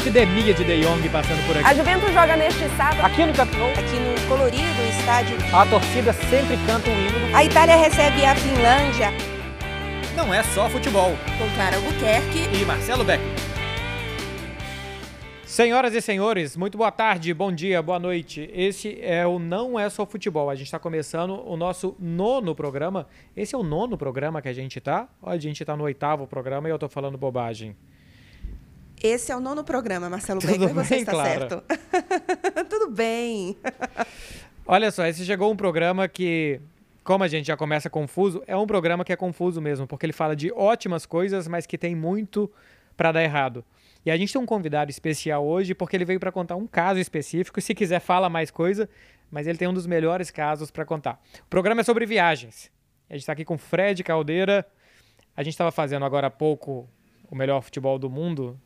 epidemia de De Jong passando por aqui. A Juventus joga neste sábado. Aqui no Camp. Aqui no colorido estádio. A torcida sempre canta um hino. A Itália recebe a Finlândia. Não é só futebol. Com Clara Albuquerque e Marcelo Beck. Senhoras e senhores, muito boa tarde, bom dia, boa noite. Esse é o Não É Só Futebol. A gente está começando o nosso nono programa. Esse é o nono programa que a gente está. A gente está no oitavo programa e eu estou falando bobagem. Esse é o nono programa, Marcelo Tudo Becker, você está Clara? certo. Tudo bem. Olha só, esse chegou um programa que, como a gente já começa confuso, é um programa que é confuso mesmo, porque ele fala de ótimas coisas, mas que tem muito para dar errado. E a gente tem um convidado especial hoje porque ele veio para contar um caso específico. Se quiser, fala mais coisa, mas ele tem um dos melhores casos para contar. O programa é sobre viagens. A gente está aqui com Fred Caldeira. A gente estava fazendo agora há pouco o melhor futebol do mundo.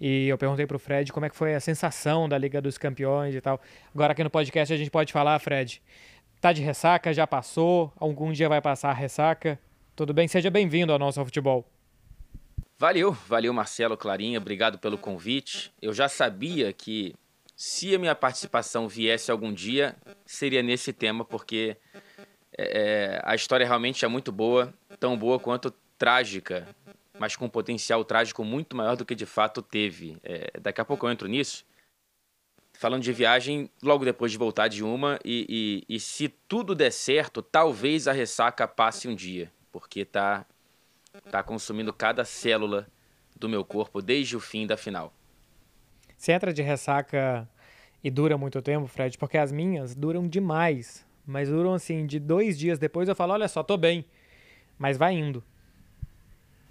E eu perguntei para o Fred como é que foi a sensação da Liga dos Campeões e tal. Agora aqui no podcast a gente pode falar, Fred. Tá de ressaca? Já passou? Algum dia vai passar a ressaca? Tudo bem? Seja bem-vindo ao nosso futebol. Valeu, valeu Marcelo Clarinha, obrigado pelo convite. Eu já sabia que se a minha participação viesse algum dia, seria nesse tema, porque é, é, a história realmente é muito boa, tão boa quanto trágica, mas com um potencial trágico muito maior do que de fato teve. É, daqui a pouco eu entro nisso. Falando de viagem, logo depois de voltar de uma, e, e, e se tudo der certo, talvez a ressaca passe um dia, porque tá Tá consumindo cada célula do meu corpo desde o fim da final. Você entra de ressaca e dura muito tempo, Fred? Porque as minhas duram demais. Mas duram assim, de dois dias depois eu falo, olha só, tô bem. Mas vai indo.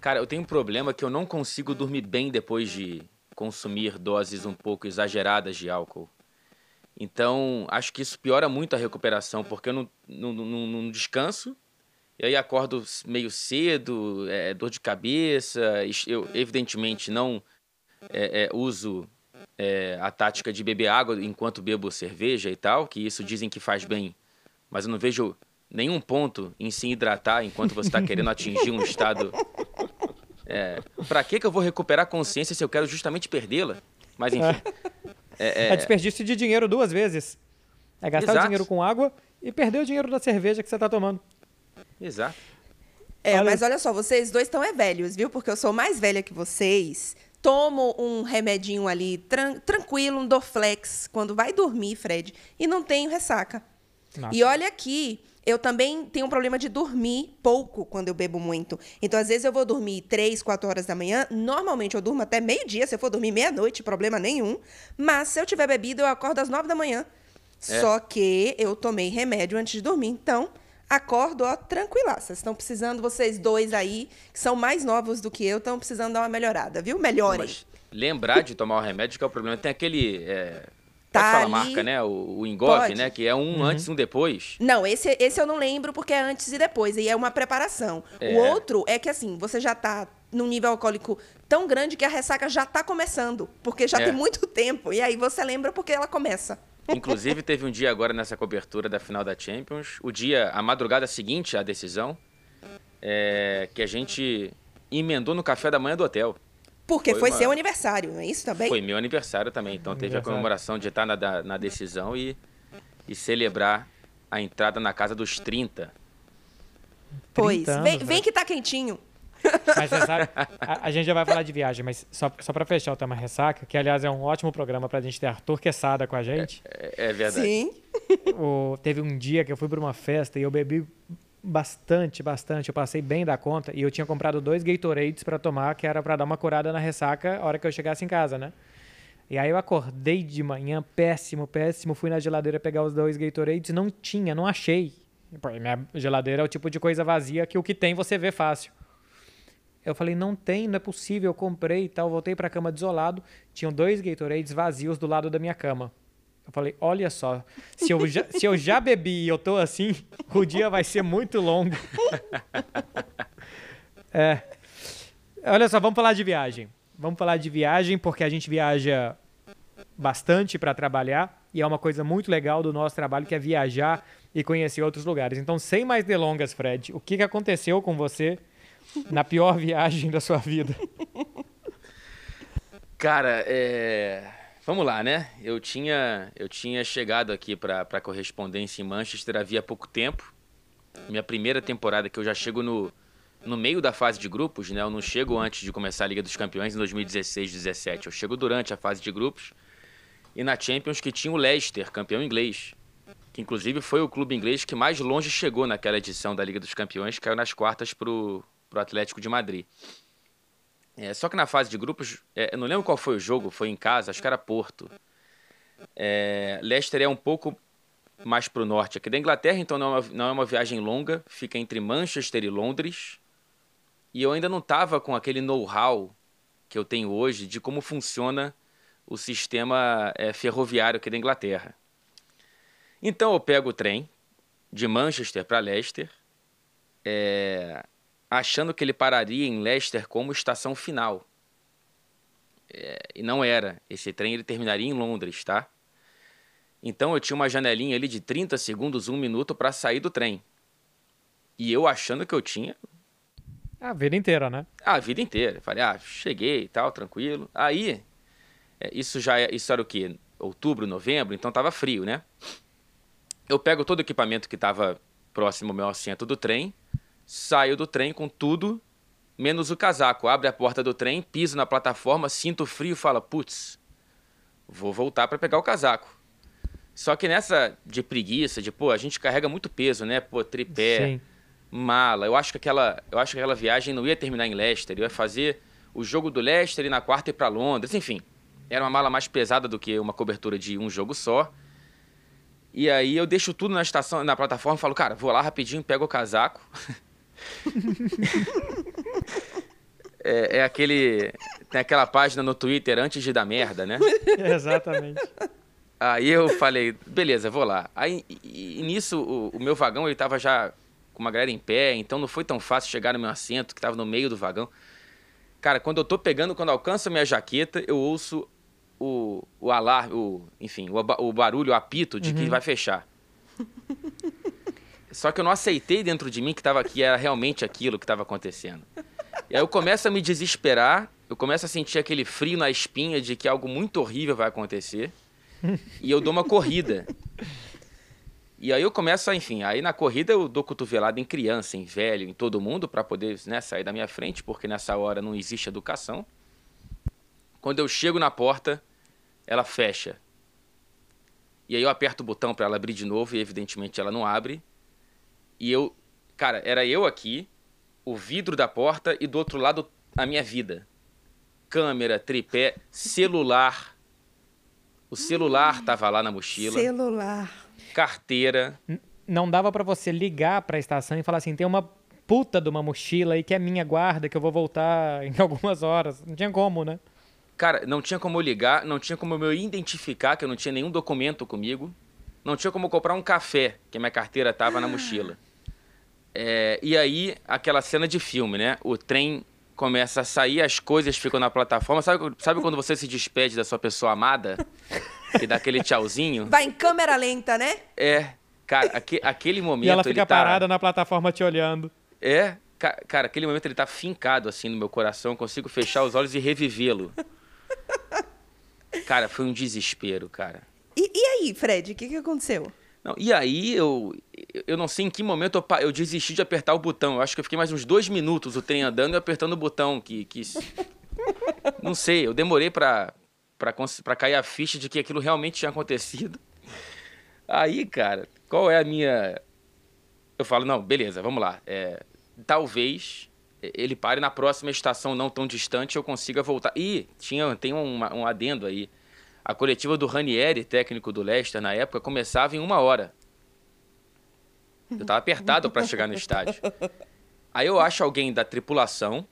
Cara, eu tenho um problema que eu não consigo dormir bem depois de consumir doses um pouco exageradas de álcool. Então, acho que isso piora muito a recuperação, porque eu não, não, não, não descanso e aí acordo meio cedo, é, dor de cabeça. Eu, evidentemente, não é, é, uso é, a tática de beber água enquanto bebo cerveja e tal, que isso dizem que faz bem. Mas eu não vejo nenhum ponto em se hidratar enquanto você está querendo atingir um estado. É, para que, que eu vou recuperar a consciência se eu quero justamente perdê-la? Mas enfim. É, é, é, desperdício de dinheiro duas vezes. É gastar Exato. o dinheiro com água e perder o dinheiro da cerveja que você está tomando. Exato. É, olha... mas olha só, vocês dois estão é velhos, viu? Porque eu sou mais velha que vocês. Tomo um remedinho ali, tran tranquilo, um Dorflex, quando vai dormir, Fred, e não tenho ressaca. Nossa. E olha aqui, eu também tenho um problema de dormir pouco quando eu bebo muito. Então, às vezes, eu vou dormir 3, 4 horas da manhã. Normalmente, eu durmo até meio-dia. Se eu for dormir meia-noite, problema nenhum. Mas, se eu tiver bebido, eu acordo às 9 da manhã. É. Só que eu tomei remédio antes de dormir. Então, acordo, ó, tranquila. Vocês estão precisando, vocês dois aí, que são mais novos do que eu, estão precisando dar uma melhorada, viu? Melhorem. Mas lembrar de tomar o remédio que é o problema. Tem aquele. É... Pode tá falar ali... marca, né? O, o Engove, né? Que é um uhum. antes e um depois. Não, esse, esse eu não lembro porque é antes e depois. E é uma preparação. É. O outro é que, assim, você já tá num nível alcoólico tão grande que a ressaca já tá começando. Porque já é. tem muito tempo. E aí você lembra porque ela começa. Inclusive, teve um dia agora nessa cobertura da final da Champions, o dia, a madrugada seguinte à decisão, é, que a gente emendou no café da manhã do hotel. Porque foi, foi uma... seu aniversário, não é isso também? Foi meu aniversário também. Então teve a comemoração de estar na, na decisão e, e celebrar a entrada na casa dos 30. Pois, anos, vem, vem né? que tá quentinho. Mas você sabe, a, a, gente já vai falar de viagem, mas só, só para fechar o tema ressaca, que aliás é um ótimo programa pra gente ter Arthur Quesada com a gente. É, é, é verdade. Sim. O, teve um dia que eu fui para uma festa e eu bebi bastante, bastante. Eu passei bem da conta e eu tinha comprado dois Gatorades para tomar, que era para dar uma curada na ressaca a hora que eu chegasse em casa, né? E aí eu acordei de manhã, péssimo, péssimo. Fui na geladeira pegar os dois Gatorades, não tinha, não achei. Minha geladeira é o tipo de coisa vazia que o que tem você vê fácil. Eu falei, não tem, não é possível, eu comprei e tal. Voltei para a cama desolado, tinham dois Gatorades vazios do lado da minha cama. Eu falei, olha só, se eu já, se eu já bebi e eu tô assim, o dia vai ser muito longo. é. Olha só, vamos falar de viagem. Vamos falar de viagem porque a gente viaja bastante para trabalhar e é uma coisa muito legal do nosso trabalho que é viajar e conhecer outros lugares. Então, sem mais delongas, Fred, o que, que aconteceu com você na pior viagem da sua vida? Cara, é... vamos lá, né? Eu tinha, eu tinha chegado aqui para correspondência em Manchester havia pouco tempo. Minha primeira temporada que eu já chego no, no meio da fase de grupos, né? Eu não chego antes de começar a Liga dos Campeões em 2016, 17. Eu chego durante a fase de grupos. E na Champions que tinha o Leicester, campeão inglês. Que inclusive foi o clube inglês que mais longe chegou naquela edição da Liga dos Campeões, caiu nas quartas pro, pro Atlético de Madrid. É, só que na fase de grupos, é, eu não lembro qual foi o jogo, foi em casa, acho que era Porto. É, Leicester é um pouco mais para o norte aqui da Inglaterra, então não é, uma, não é uma viagem longa, fica entre Manchester e Londres. E eu ainda não estava com aquele know-how que eu tenho hoje de como funciona o sistema é, ferroviário aqui da Inglaterra. Então eu pego o trem de Manchester para Leicester, é, achando que ele pararia em Leicester como estação final. É, e não era. Esse trem ele terminaria em Londres, tá? Então eu tinha uma janelinha ali de 30 segundos, um minuto para sair do trem. E eu achando que eu tinha. A vida inteira, né? A vida inteira. Falei, ah, cheguei e tal, tranquilo. Aí, é, isso já é, isso era o quê? Outubro, novembro, então tava frio, né? Eu pego todo o equipamento que tava próximo ao meu assento do trem, saio do trem com tudo, menos o casaco. Abre a porta do trem, piso na plataforma, sinto frio e fala: putz, vou voltar para pegar o casaco. Só que nessa de preguiça, de pô, a gente carrega muito peso, né? Pô, tripé, Sim. mala. Eu acho que aquela, eu acho que aquela viagem não ia terminar em Leicester, eu ia fazer o jogo do Leicester e na quarta ir para Londres, enfim. Era uma mala mais pesada do que uma cobertura de um jogo só. E aí eu deixo tudo na estação, na plataforma e falo, cara, vou lá rapidinho, pego o casaco. é, é, aquele. Tem aquela página no Twitter antes de dar merda, né? Exatamente. Aí eu falei, beleza, vou lá. Aí e, e nisso o, o, meu vagão ele tava já com uma galera em pé, então não foi tão fácil chegar no meu assento, que tava no meio do vagão. Cara, quando eu tô pegando, quando alcanço a minha jaqueta, eu ouço o, o alarme, o, enfim, o, o barulho, o apito de uhum. que vai fechar. Só que eu não aceitei dentro de mim que, tava, que era realmente aquilo que estava acontecendo. E aí eu começo a me desesperar, eu começo a sentir aquele frio na espinha de que algo muito horrível vai acontecer. E eu dou uma corrida. E aí eu começo a, enfim, aí na corrida eu dou cotovelada em criança, em velho, em todo mundo, para poder né, sair da minha frente, porque nessa hora não existe educação. Quando eu chego na porta, ela fecha. E aí eu aperto o botão para ela abrir de novo e evidentemente ela não abre. E eu, cara, era eu aqui, o vidro da porta e do outro lado a minha vida. Câmera, tripé, celular. O celular tava lá na mochila. Celular. Carteira. não dava para você ligar para a estação e falar assim: tem uma puta de uma mochila aí que é minha guarda, que eu vou voltar em algumas horas. Não tinha como, né? Cara, não tinha como ligar, não tinha como eu identificar que eu não tinha nenhum documento comigo. Não tinha como comprar um café, que a minha carteira tava na mochila. É, e aí, aquela cena de filme, né? O trem começa a sair, as coisas ficam na plataforma. Sabe, sabe quando você se despede da sua pessoa amada? E dá aquele tchauzinho? Vai em câmera lenta, né? É. Cara, aque, aquele momento. E ela fica tá... parada na plataforma te olhando. É. Cara, aquele momento ele tá fincado assim no meu coração. Eu consigo fechar os olhos e revivê-lo. Cara, foi um desespero, cara. E, e aí, Fred, o que, que aconteceu? Não, e aí eu, eu não sei em que momento eu, eu desisti de apertar o botão. Eu acho que eu fiquei mais uns dois minutos o trem andando e apertando o botão. Que, que... não sei, eu demorei pra, pra, pra cair a ficha de que aquilo realmente tinha acontecido. Aí, cara, qual é a minha. Eu falo, não, beleza, vamos lá. É, talvez ele pare na próxima estação não tão distante eu consiga voltar. E tinha, tem um, um adendo aí. A coletiva do Ranieri, técnico do Leicester na época, começava em uma hora. Eu tava apertado para chegar no estádio. Aí eu acho alguém da tripulação,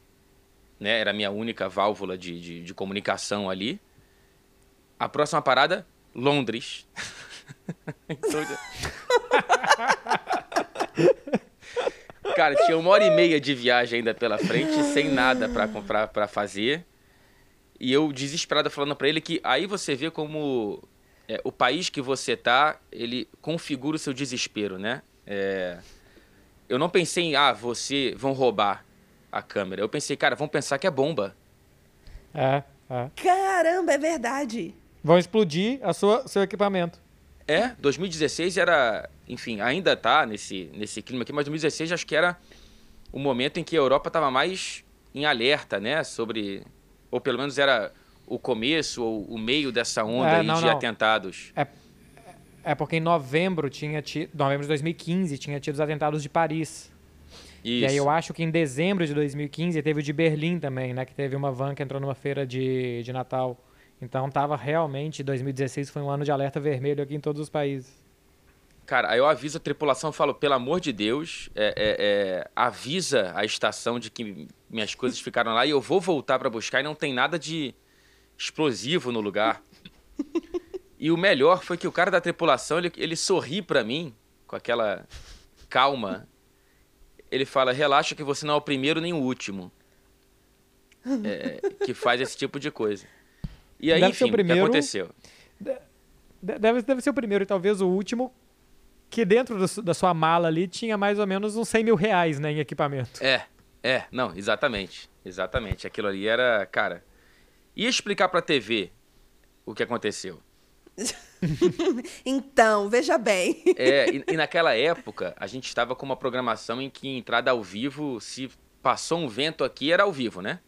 né? Era a minha única válvula de, de, de comunicação ali. A próxima parada, Londres. então, cara, tinha uma hora e meia de viagem ainda pela frente, sem nada para fazer. E eu desesperado falando para ele que aí você vê como é, o país que você tá, ele configura o seu desespero, né? É, eu não pensei em, ah, você, vão roubar a câmera. Eu pensei, cara, vão pensar que é bomba. É. É. Caramba, é verdade. Vão explodir a sua, seu equipamento. É, 2016 era, enfim, ainda tá nesse, nesse clima aqui, mas 2016 acho que era o momento em que a Europa estava mais em alerta, né, sobre, ou pelo menos era o começo ou o meio dessa onda é, não, de não. atentados. É, é porque em novembro tinha tido, novembro de 2015 tinha tido os atentados de Paris. Isso. E aí eu acho que em dezembro de 2015 teve o de Berlim também, né? Que teve uma van que entrou numa feira de, de Natal. Então tava realmente, 2016 foi um ano de alerta vermelho aqui em todos os países. Cara, aí eu aviso a tripulação, falo, pelo amor de Deus, é, é, é, avisa a estação de que minhas coisas ficaram lá e eu vou voltar para buscar e não tem nada de explosivo no lugar. E o melhor foi que o cara da tripulação, ele, ele sorri para mim, com aquela calma. Ele fala, relaxa que você não é o primeiro nem o último é, que faz esse tipo de coisa. E aí, deve enfim, o, primeiro, o que aconteceu? Deve, deve ser o primeiro e talvez o último que dentro do, da sua mala ali tinha mais ou menos uns 100 mil reais né, em equipamento. É, é, não, exatamente. Exatamente. Aquilo ali era, cara. Ia explicar pra TV o que aconteceu. então, veja bem. É, e, e, naquela época, a gente estava com uma programação em que entrada ao vivo, se passou um vento aqui, era ao vivo, né?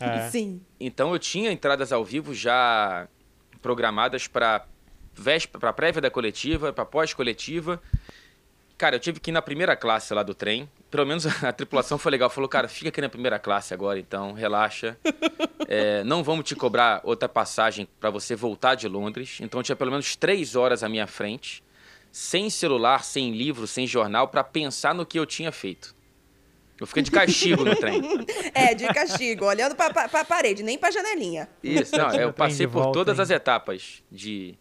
É. Sim. Então eu tinha entradas ao vivo já programadas para para prévia da coletiva, para pós-coletiva. Cara, eu tive que ir na primeira classe lá do trem. Pelo menos a tripulação foi legal. Falou, cara, fica aqui na primeira classe agora, então, relaxa. É, não vamos te cobrar outra passagem para você voltar de Londres. Então, tinha pelo menos três horas à minha frente, sem celular, sem livro, sem jornal, para pensar no que eu tinha feito. Eu fiquei de castigo no trem. É, de castigo, olhando para a parede, nem para a janelinha. Isso, não, eu passei por volta, todas hein? as etapas de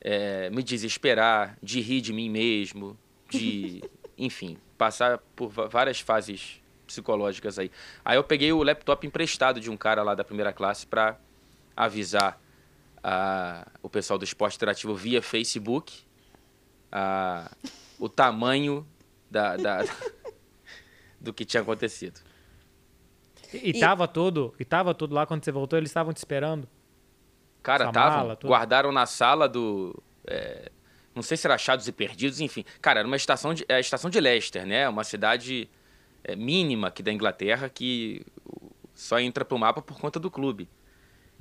é, me desesperar, de rir de mim mesmo, de, enfim, passar por várias fases psicológicas aí. Aí eu peguei o laptop emprestado de um cara lá da primeira classe para avisar a, o pessoal do esporte interativo via Facebook a, o tamanho da, da do que tinha acontecido. E, e tava tudo, e tava tudo lá quando você voltou, eles estavam te esperando? Cara, estavam, guardaram na sala do é, não sei se era achados e perdidos, enfim. Cara, era uma estação de, é a estação de Leicester, né? Uma cidade é, mínima aqui da Inglaterra que só entra pro mapa por conta do clube.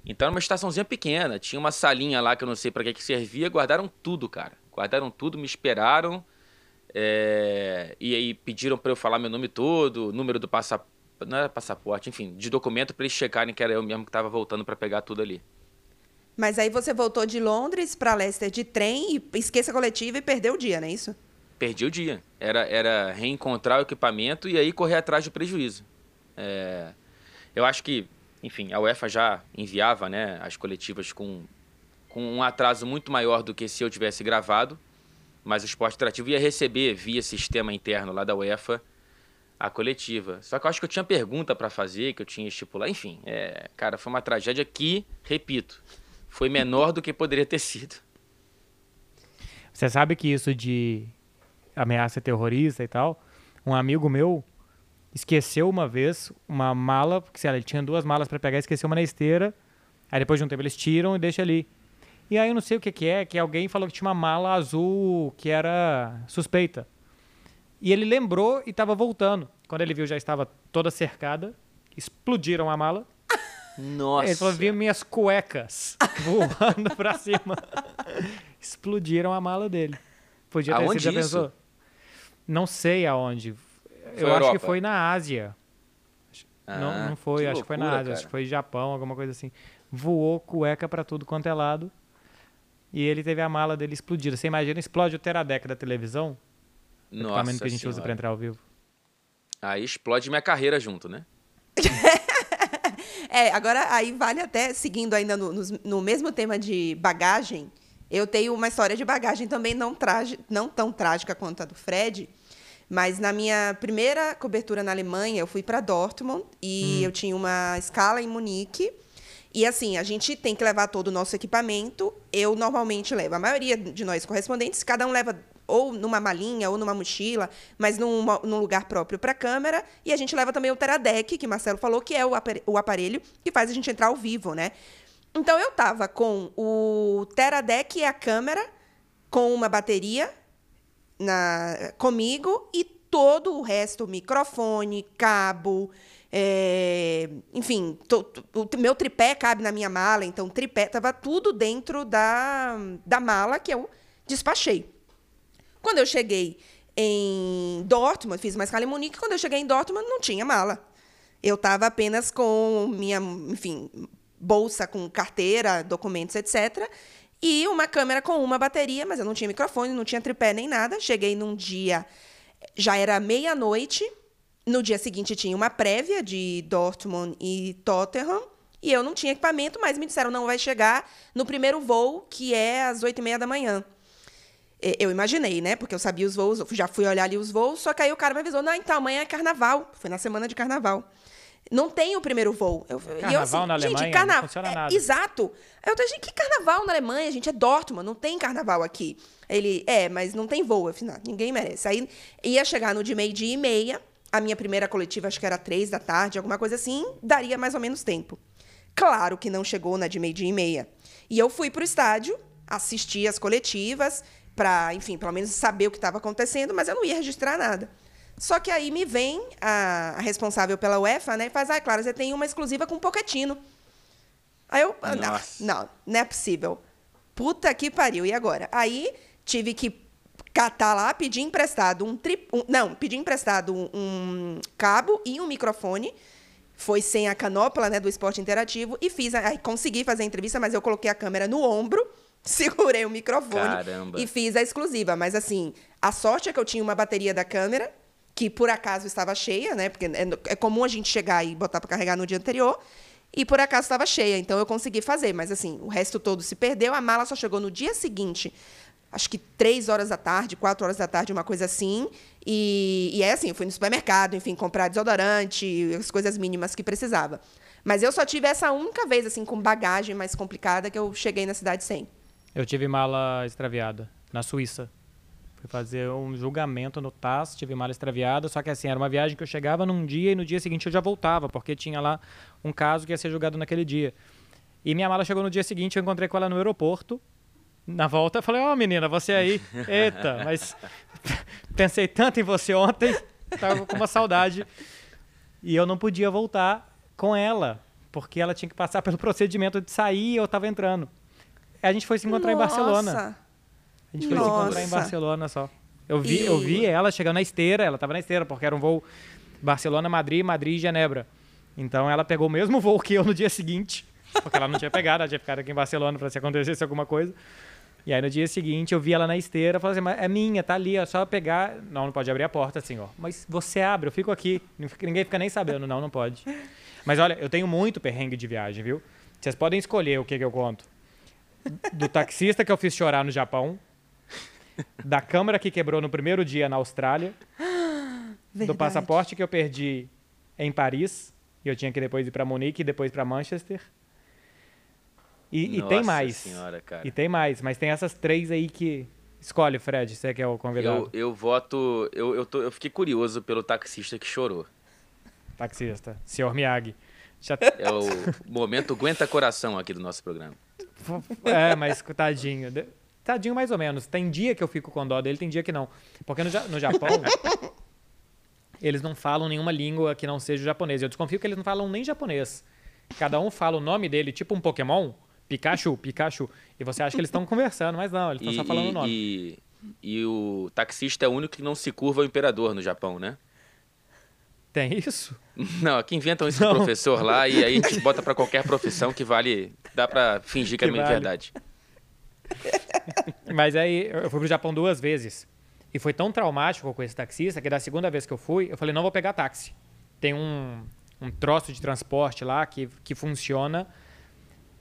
Então era uma estaçãozinha pequena, tinha uma salinha lá que eu não sei para que, que servia, guardaram tudo, cara. Guardaram tudo, me esperaram. É, e aí pediram para eu falar meu nome todo, número do passaporte, não era passaporte, enfim, de documento para eles checarem que era eu mesmo que estava voltando para pegar tudo ali. Mas aí você voltou de Londres para Leicester de trem e esqueça a coletiva e perdeu o dia, não é isso? Perdi o dia. Era, era reencontrar o equipamento e aí correr atrás do prejuízo. É, eu acho que, enfim, a UEFA já enviava né, as coletivas com, com um atraso muito maior do que se eu tivesse gravado, mas o esporte interativo ia receber via sistema interno lá da UEFA a coletiva. Só que eu acho que eu tinha pergunta para fazer, que eu tinha estipular. Enfim, é, cara, foi uma tragédia que, repito, foi menor do que poderia ter sido. Você sabe que isso de ameaça terrorista e tal, um amigo meu esqueceu uma vez uma mala, porque ele tinha duas malas para pegar, esqueceu uma na esteira. Aí depois de um tempo eles tiram e deixam ali. E aí eu não sei o que, que é, que alguém falou que tinha uma mala azul que era suspeita. E ele lembrou e estava voltando. Quando ele viu já estava toda cercada, explodiram a mala nossa. Ele falou, vi minhas cuecas voando pra cima. Explodiram a mala dele. Podia ter aonde sido, já pensou? Não sei aonde. Foi Eu acho que foi na Ásia. Ah, não, não foi, acho loucura, que foi na Ásia, cara. acho que foi Japão, alguma coisa assim. Voou cueca para tudo quanto é lado. E ele teve a mala dele explodida. Você imagina, explode o Teradeca da televisão? Nossa equipamento que a gente senhora. usa para entrar ao vivo. Aí explode minha carreira junto, né? É, agora aí vale até, seguindo ainda no, no, no, mesmo tema de bagagem, eu tenho uma história de bagagem também não, trage, não tão trágica quanto a do Fred, mas na minha primeira cobertura na Alemanha, eu fui para Dortmund e hum. eu tinha uma escala em Munique. E assim, a gente tem que levar todo o nosso equipamento. Eu normalmente levo, a maioria de nós correspondentes, cada um leva ou numa malinha ou numa mochila, mas num, num lugar próprio para a câmera. E a gente leva também o Teradec, que Marcelo falou, que é o aparelho que faz a gente entrar ao vivo, né? Então eu tava com o Teradec e a câmera, com uma bateria na, comigo e todo o resto, microfone, cabo, é, enfim, o meu tripé cabe na minha mala, então tripé estava tudo dentro da, da mala que eu despachei. Quando eu cheguei em Dortmund, fiz uma escala em Munique, quando eu cheguei em Dortmund não tinha mala. Eu estava apenas com minha, enfim, bolsa com carteira, documentos, etc. E uma câmera com uma bateria, mas eu não tinha microfone, não tinha tripé nem nada. Cheguei num dia, já era meia-noite, no dia seguinte tinha uma prévia de Dortmund e Tottenham. E eu não tinha equipamento, mas me disseram, não, vai chegar no primeiro voo, que é às oito e meia da manhã. Eu imaginei, né? Porque eu sabia os voos, já fui olhar ali os voos, só que aí o cara me avisou, não, então amanhã é carnaval. Foi na semana de carnaval. Não tem o primeiro voo. Eu, carnaval eu, assim, na Alemanha gente, carna... não funciona nada. É, exato. Eu falei, que carnaval na Alemanha? gente, é Dortmund, não tem carnaval aqui. Ele, é, mas não tem voo, afinal, ninguém merece. Aí ia chegar no de meio-dia e meia, a minha primeira coletiva, acho que era três da tarde, alguma coisa assim, daria mais ou menos tempo. Claro que não chegou na de meio-dia e meia. E eu fui para o estádio, assisti as coletivas, para, enfim, pelo menos saber o que estava acontecendo, mas eu não ia registrar nada. Só que aí me vem a, a responsável pela UEFA, né, e faz, ah, claro, você tem uma exclusiva com o Pochettino. Aí eu, ah, não, não, não é possível. Puta que pariu, e agora? Aí tive que catar lá, pedir emprestado um, tri... Um, não, pedir emprestado um, um, cabo e um microfone. Foi sem a canopla, né, do esporte interativo e fiz, aí consegui fazer a entrevista, mas eu coloquei a câmera no ombro, segurei o microfone Caramba. e fiz a exclusiva, mas assim, a sorte é que eu tinha uma bateria da câmera que por acaso estava cheia, né? Porque é, é comum a gente chegar e botar para carregar no dia anterior. E por acaso estava cheia, então eu consegui fazer. Mas assim, o resto todo se perdeu. A mala só chegou no dia seguinte acho que três horas da tarde, quatro horas da tarde, uma coisa assim. E, e é assim, eu fui no supermercado, enfim, comprar desodorante, as coisas mínimas que precisava. Mas eu só tive essa única vez, assim, com bagagem mais complicada, que eu cheguei na cidade sem. Eu tive mala extraviada, na Suíça. Fui fazer um julgamento no TAS, tive mala extraviada, só que assim, era uma viagem que eu chegava num dia e no dia seguinte eu já voltava, porque tinha lá um caso que ia ser julgado naquele dia. E minha mala chegou no dia seguinte, eu encontrei com ela no aeroporto, na volta eu falei, ó oh, menina, você aí, eita, mas pensei tanto em você ontem, tava com uma saudade. E eu não podia voltar com ela, porque ela tinha que passar pelo procedimento de sair e eu tava entrando. A gente foi se encontrar Nossa. em Barcelona. A gente foi Nossa. se encontrar em Barcelona só. Eu vi, e... eu vi ela chegando na esteira, ela tava na esteira, porque era um voo Barcelona-Madrid, Madrid-Genebra. Então ela pegou o mesmo voo que eu no dia seguinte, porque ela não tinha pegado, ela tinha ficado aqui em Barcelona para se acontecesse alguma coisa. E aí no dia seguinte eu vi ela na esteira, falei assim, mas é minha, tá ali, é só pegar. Não, não pode abrir a porta assim, ó. Mas você abre, eu fico aqui. Ninguém fica nem sabendo, não, não pode. Mas olha, eu tenho muito perrengue de viagem, viu? Vocês podem escolher o que, que eu conto. Do taxista que eu fiz chorar no Japão, da câmera que quebrou no primeiro dia na Austrália, Verdade. do passaporte que eu perdi em Paris, e eu tinha que depois ir para Munique e depois para Manchester e, e tem mais. Senhora, cara. E tem mais, mas tem essas três aí que. Escolhe, Fred, você que é o convidado. Eu, eu voto. Eu, eu, tô, eu fiquei curioso pelo taxista que chorou. Taxista, senhor Miyagi. Já... É o momento aguenta coração aqui do nosso programa. É, mas tadinho. Tadinho mais ou menos. Tem dia que eu fico com dó dele, tem dia que não. Porque no, no Japão, eles não falam nenhuma língua que não seja o japonês. Eu desconfio que eles não falam nem japonês. Cada um fala o nome dele, tipo um Pokémon. Pikachu, Pikachu. E você acha que eles estão conversando, mas não, eles estão só falando o nome. E, e o taxista é o único que não se curva ao imperador no Japão, né? Tem isso? Não, aqui inventam esse não. professor lá e aí a gente bota para qualquer profissão que vale. Dá para fingir que, é que é vale. verdade. Mas aí eu fui pro Japão duas vezes. E foi tão traumático com esse taxista que da segunda vez que eu fui, eu falei: não vou pegar táxi. Tem um, um troço de transporte lá que, que funciona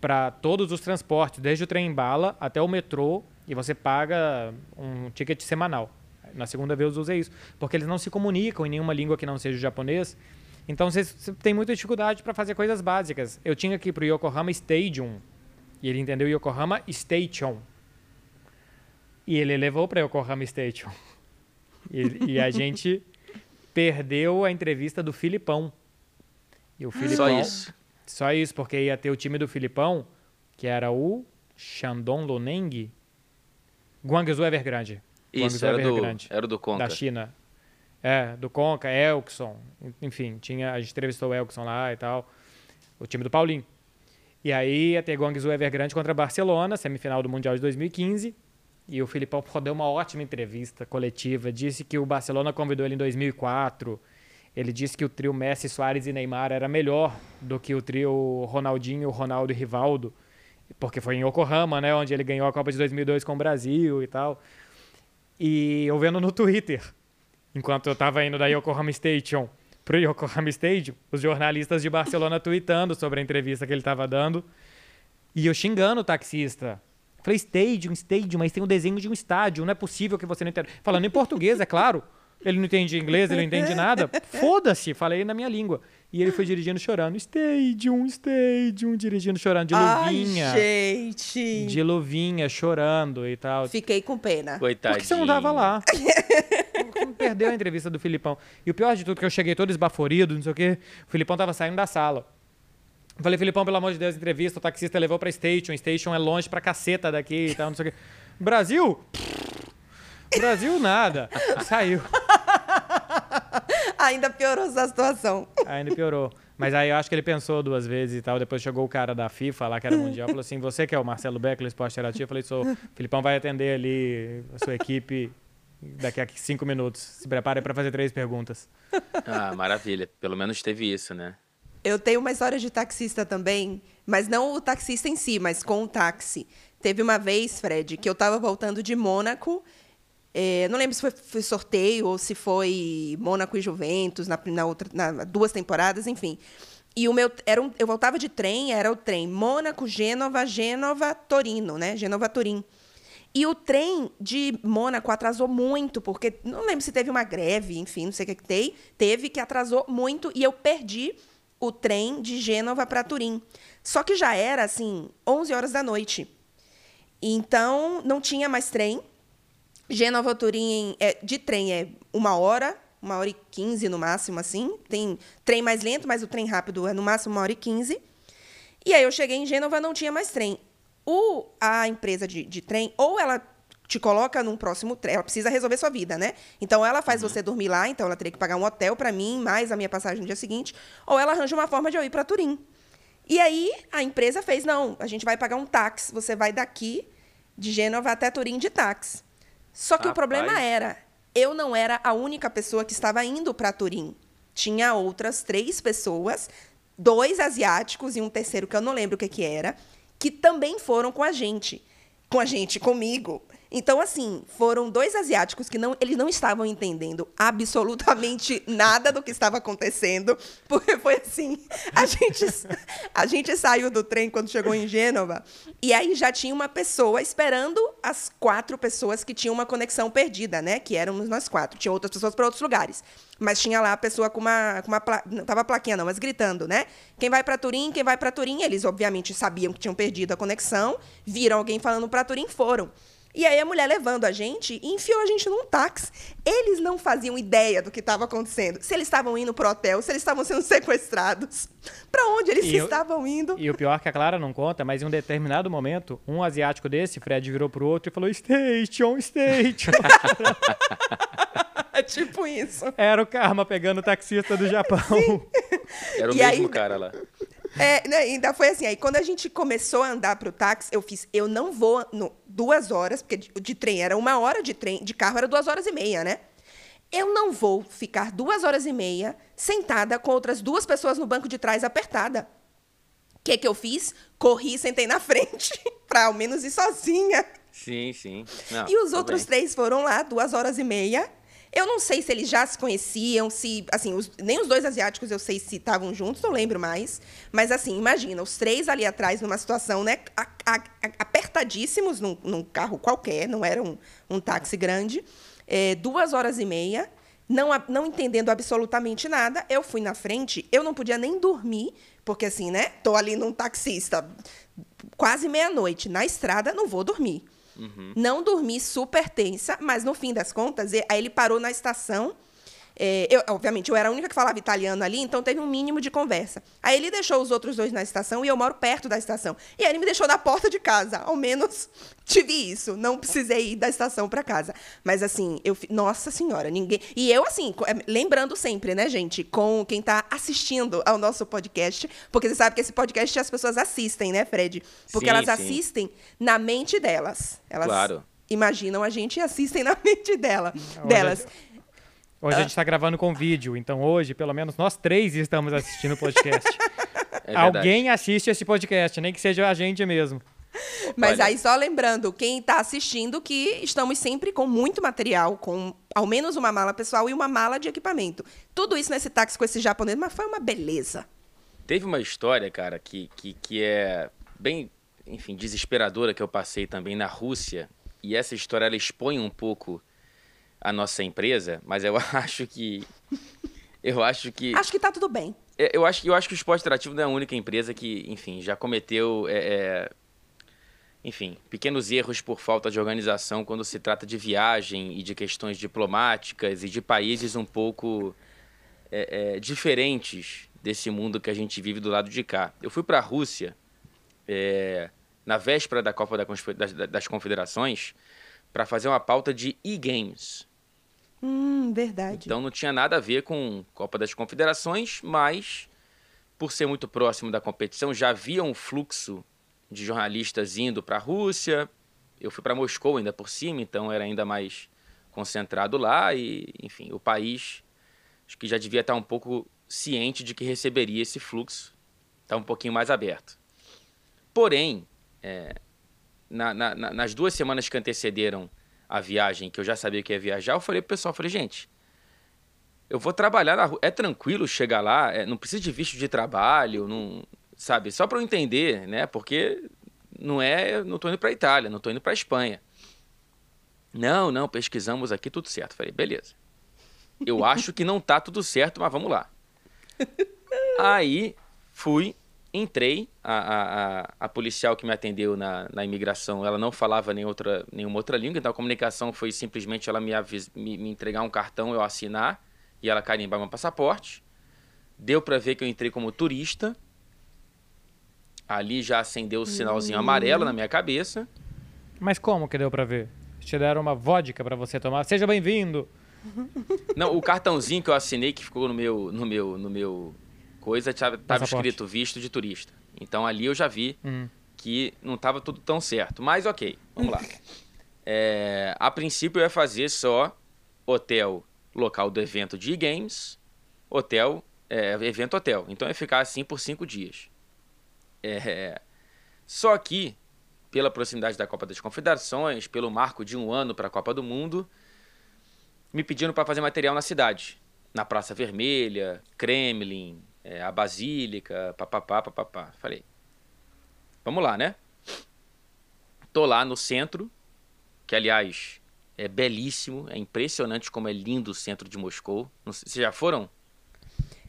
para todos os transportes, desde o trem bala até o metrô, e você paga um ticket semanal. Na segunda vez eu usei isso, porque eles não se comunicam em nenhuma língua que não seja o japonês. Então você, tem muita dificuldade para fazer coisas básicas. Eu tinha que ir para o Yokohama Stadium, e ele entendeu Yokohama Station. E ele levou para Yokohama Station. E, e, a gente perdeu a entrevista do Filipão. E o Filipão. Só isso. Só isso, porque ia ter o time do Filipão, que era o Shandong Luneng, Guangzhou Evergrande. Isso, era, Evergrande, do, era do Conca. Da China. É, do Conca, Elkson. Enfim, tinha, a gente entrevistou o Elkson lá e tal. O time do Paulinho. E aí ia ter Guangzhou Evergrande contra Barcelona, semifinal do Mundial de 2015. E o Filipão deu uma ótima entrevista coletiva. Disse que o Barcelona convidou ele em 2004. Ele disse que o trio Messi, Soares e Neymar era melhor do que o trio Ronaldinho, Ronaldo e Rivaldo. Porque foi em Yokohama, né? Onde ele ganhou a Copa de 2002 com o Brasil e tal. E eu vendo no Twitter, enquanto eu estava indo da Yokohama Station pro Yokohama Stadium, os jornalistas de Barcelona tweetando sobre a entrevista que ele estava dando. E eu xingando o taxista. Falei, stadium, stadium, mas tem um desenho de um estádio, não é possível que você não entenda. Falando em português, é claro. Ele não entende inglês, ele não entende nada. Foda-se, falei na minha língua. E ele foi dirigindo chorando. Stadium, stadium, dirigindo chorando. De luvinha. Ai, gente. De luvinha, chorando e tal. Fiquei com pena. Coitadinho. Por que você não tava lá? Perdeu a entrevista do Filipão. E o pior de tudo, que eu cheguei todo esbaforido, não sei o quê. O Filipão tava saindo da sala. Falei, Filipão, pelo amor de Deus, entrevista, o taxista levou pra Station. Station é longe pra caceta daqui e tal, não sei o quê. Brasil? Brasil, nada. Saiu. Ainda piorou essa situação. Ainda piorou. Mas aí eu acho que ele pensou duas vezes e tal. Depois chegou o cara da FIFA lá, que era mundial, falou assim: Você que é o Marcelo Beckler, Esporte Interativo? Eu falei: Sou. O Filipão vai atender ali a sua equipe daqui a cinco minutos. Se prepare para fazer três perguntas. Ah, maravilha. Pelo menos teve isso, né? Eu tenho uma história de taxista também, mas não o taxista em si, mas com o táxi. Teve uma vez, Fred, que eu estava voltando de Mônaco. É, não lembro se foi, foi, sorteio ou se foi Mônaco e Juventus na, na outra, na, duas temporadas, enfim. E o meu era um, eu voltava de trem, era o trem Mônaco, Gênova, Gênova, Torino, né? Gênova, Turim. E o trem de Mônaco atrasou muito, porque não lembro se teve uma greve, enfim, não sei o que, que teve, teve que atrasou muito e eu perdi o trem de Gênova para Turim. Só que já era assim, 11 horas da noite. Então não tinha mais trem. Gênova Turim é, de trem é uma hora, uma hora e quinze no máximo, assim. Tem trem mais lento, mas o trem rápido é no máximo uma hora e quinze. E aí eu cheguei em Gênova, não tinha mais trem o, a empresa de, de trem, ou ela te coloca num próximo trem, ela precisa resolver sua vida, né? Então ela faz uhum. você dormir lá, então ela teria que pagar um hotel para mim, mais a minha passagem no dia seguinte, ou ela arranja uma forma de eu ir para Turim. E aí a empresa fez, não, a gente vai pagar um táxi, você vai daqui de Gênova até Turim de táxi. Só que Rapaz. o problema era, eu não era a única pessoa que estava indo para Turim. Tinha outras três pessoas, dois asiáticos e um terceiro que eu não lembro o que, que era que também foram com a gente. Com a gente, comigo. Então, assim, foram dois asiáticos que não, eles não estavam entendendo absolutamente nada do que estava acontecendo, porque foi assim, a gente, a gente saiu do trem quando chegou em Gênova, e aí já tinha uma pessoa esperando as quatro pessoas que tinham uma conexão perdida, né? Que éramos nós quatro. Tinha outras pessoas para outros lugares. Mas tinha lá a pessoa com uma. Com uma pla... Não tava plaquinha, não, mas gritando, né? Quem vai para Turim, quem vai para Turim. Eles, obviamente, sabiam que tinham perdido a conexão, viram alguém falando para Turim, foram. E aí a mulher levando a gente e enfiou a gente num táxi. Eles não faziam ideia do que estava acontecendo. Se eles estavam indo pro hotel, se eles estavam sendo sequestrados. Para onde eles e estavam indo. E o pior é que a Clara não conta, mas em um determinado momento, um asiático desse, Fred, virou pro outro e falou: Station, station. é tipo isso. Era o karma pegando o taxista do Japão. Sim. Era o e mesmo aí, cara lá. É, né, ainda foi assim. Aí quando a gente começou a andar pro táxi, eu fiz, eu não vou no, duas horas, porque de, de trem era uma hora, de trem, de carro era duas horas e meia, né? Eu não vou ficar duas horas e meia sentada com outras duas pessoas no banco de trás apertada. O que, que eu fiz? Corri e sentei na frente, para ao menos ir sozinha. Sim, sim. Não, e os outros bem. três foram lá, duas horas e meia, eu não sei se eles já se conheciam, se. Assim, os, nem os dois asiáticos eu sei se estavam juntos, não lembro mais. Mas, assim, imagina, os três ali atrás, numa situação, né? A, a, a, apertadíssimos num, num, carro qualquer, não era um, um táxi grande. É, duas horas e meia, não, não entendendo absolutamente nada. Eu fui na frente, eu não podia nem dormir, porque, assim, né? Tô ali num taxista, quase meia-noite, na estrada, não vou dormir. Uhum. Não dormi super tensa, mas no fim das contas, aí ele parou na estação é, eu, obviamente, eu era a única que falava italiano ali, então teve um mínimo de conversa. Aí ele deixou os outros dois na estação e eu moro perto da estação. E aí ele me deixou na porta de casa. Ao menos tive isso. Não precisei ir da estação para casa. Mas assim, eu. Nossa Senhora, ninguém. E eu, assim, é, lembrando sempre, né, gente, com quem está assistindo ao nosso podcast, porque você sabe que esse podcast as pessoas assistem, né, Fred? Porque sim, elas sim. assistem na mente delas. Elas claro. imaginam a gente e assistem na mente dela, delas. Hoje a gente está gravando com vídeo, então hoje, pelo menos, nós três estamos assistindo o podcast. É Alguém assiste esse podcast, nem que seja a gente mesmo. Mas Olha. aí, só lembrando, quem está assistindo, que estamos sempre com muito material, com ao menos uma mala pessoal e uma mala de equipamento. Tudo isso nesse táxi com esse japonês, mas foi uma beleza. Teve uma história, cara, que, que, que é bem, enfim, desesperadora que eu passei também na Rússia. E essa história, ela expõe um pouco a nossa empresa, mas eu acho que. Eu acho que. Acho que tá tudo bem. É, eu acho, eu acho que o esporte interativo não é a única empresa que, enfim, já cometeu. É, é, enfim, pequenos erros por falta de organização quando se trata de viagem e de questões diplomáticas e de países um pouco é, é, diferentes desse mundo que a gente vive do lado de cá. Eu fui para a Rússia é, na véspera da Copa das Confederações para fazer uma pauta de e-games. Hum, verdade. Então não tinha nada a ver com Copa das Confederações, mas por ser muito próximo da competição, já havia um fluxo de jornalistas indo para a Rússia. Eu fui para Moscou ainda por cima, então era ainda mais concentrado lá e, enfim, o país acho que já devia estar um pouco ciente de que receberia esse fluxo, está um pouquinho mais aberto. Porém, é, na, na, nas duas semanas que antecederam a viagem, que eu já sabia que ia viajar, eu falei pro pessoal, falei, gente, eu vou trabalhar na rua, é tranquilo chegar lá, é, não precisa de visto de trabalho, não, sabe, só para eu entender, né, porque não é, não tô indo para Itália, não tô indo para Espanha. Não, não, pesquisamos aqui, tudo certo. Falei, beleza. Eu acho que não tá tudo certo, mas vamos lá. Aí fui entrei, a, a, a, policial que me atendeu na, na imigração, ela não falava nem outra, nenhuma outra língua, então a comunicação foi simplesmente ela me, avis, me, me entregar um cartão, eu assinar, e ela carimbar meu passaporte. Deu para ver que eu entrei como turista. Ali já acendeu o sinalzinho uhum. amarelo na minha cabeça. Mas como que deu para ver? Te deram uma vodka para você tomar. Seja bem-vindo. Não, o cartãozinho que eu assinei que ficou no meu no meu no meu coisa estava escrito visto de turista. Então ali eu já vi uhum. que não estava tudo tão certo. Mas ok, vamos lá. É, a princípio eu ia fazer só hotel local do evento de games, hotel, é, evento hotel. Então ia ficar assim por cinco dias. É, só que, pela proximidade da Copa das Confederações, pelo marco de um ano para a Copa do Mundo, me pediram para fazer material na cidade. Na Praça Vermelha, Kremlin, é, a Basílica, papapá, papapá. Falei, vamos lá, né? Tô lá no centro, que aliás é belíssimo, é impressionante como é lindo o centro de Moscou. Vocês já foram?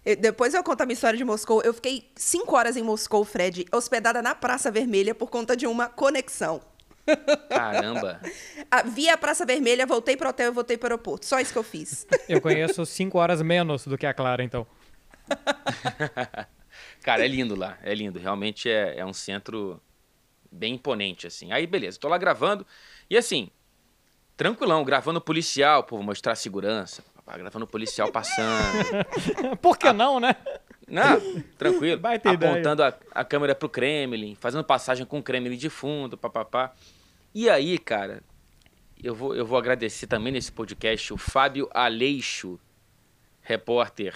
Eu, depois eu conto a minha história de Moscou. Eu fiquei cinco horas em Moscou, Fred, hospedada na Praça Vermelha por conta de uma conexão. Caramba! Vi a Praça Vermelha, voltei pro hotel e voltei pro aeroporto. Só isso que eu fiz. Eu conheço cinco horas menos do que a Clara, então. Cara, é lindo lá, é lindo. Realmente é, é um centro bem imponente, assim. Aí, beleza, tô lá gravando. E assim, tranquilão, gravando policial, pô, vou mostrar segurança. Gravando policial passando. Por que a... não, né? Não, tranquilo. apontando a, a, câmera pro Kremlin, fazendo passagem com o Kremlin de fundo, papapá. E aí, cara, eu vou, eu vou agradecer também nesse podcast o Fábio Aleixo, repórter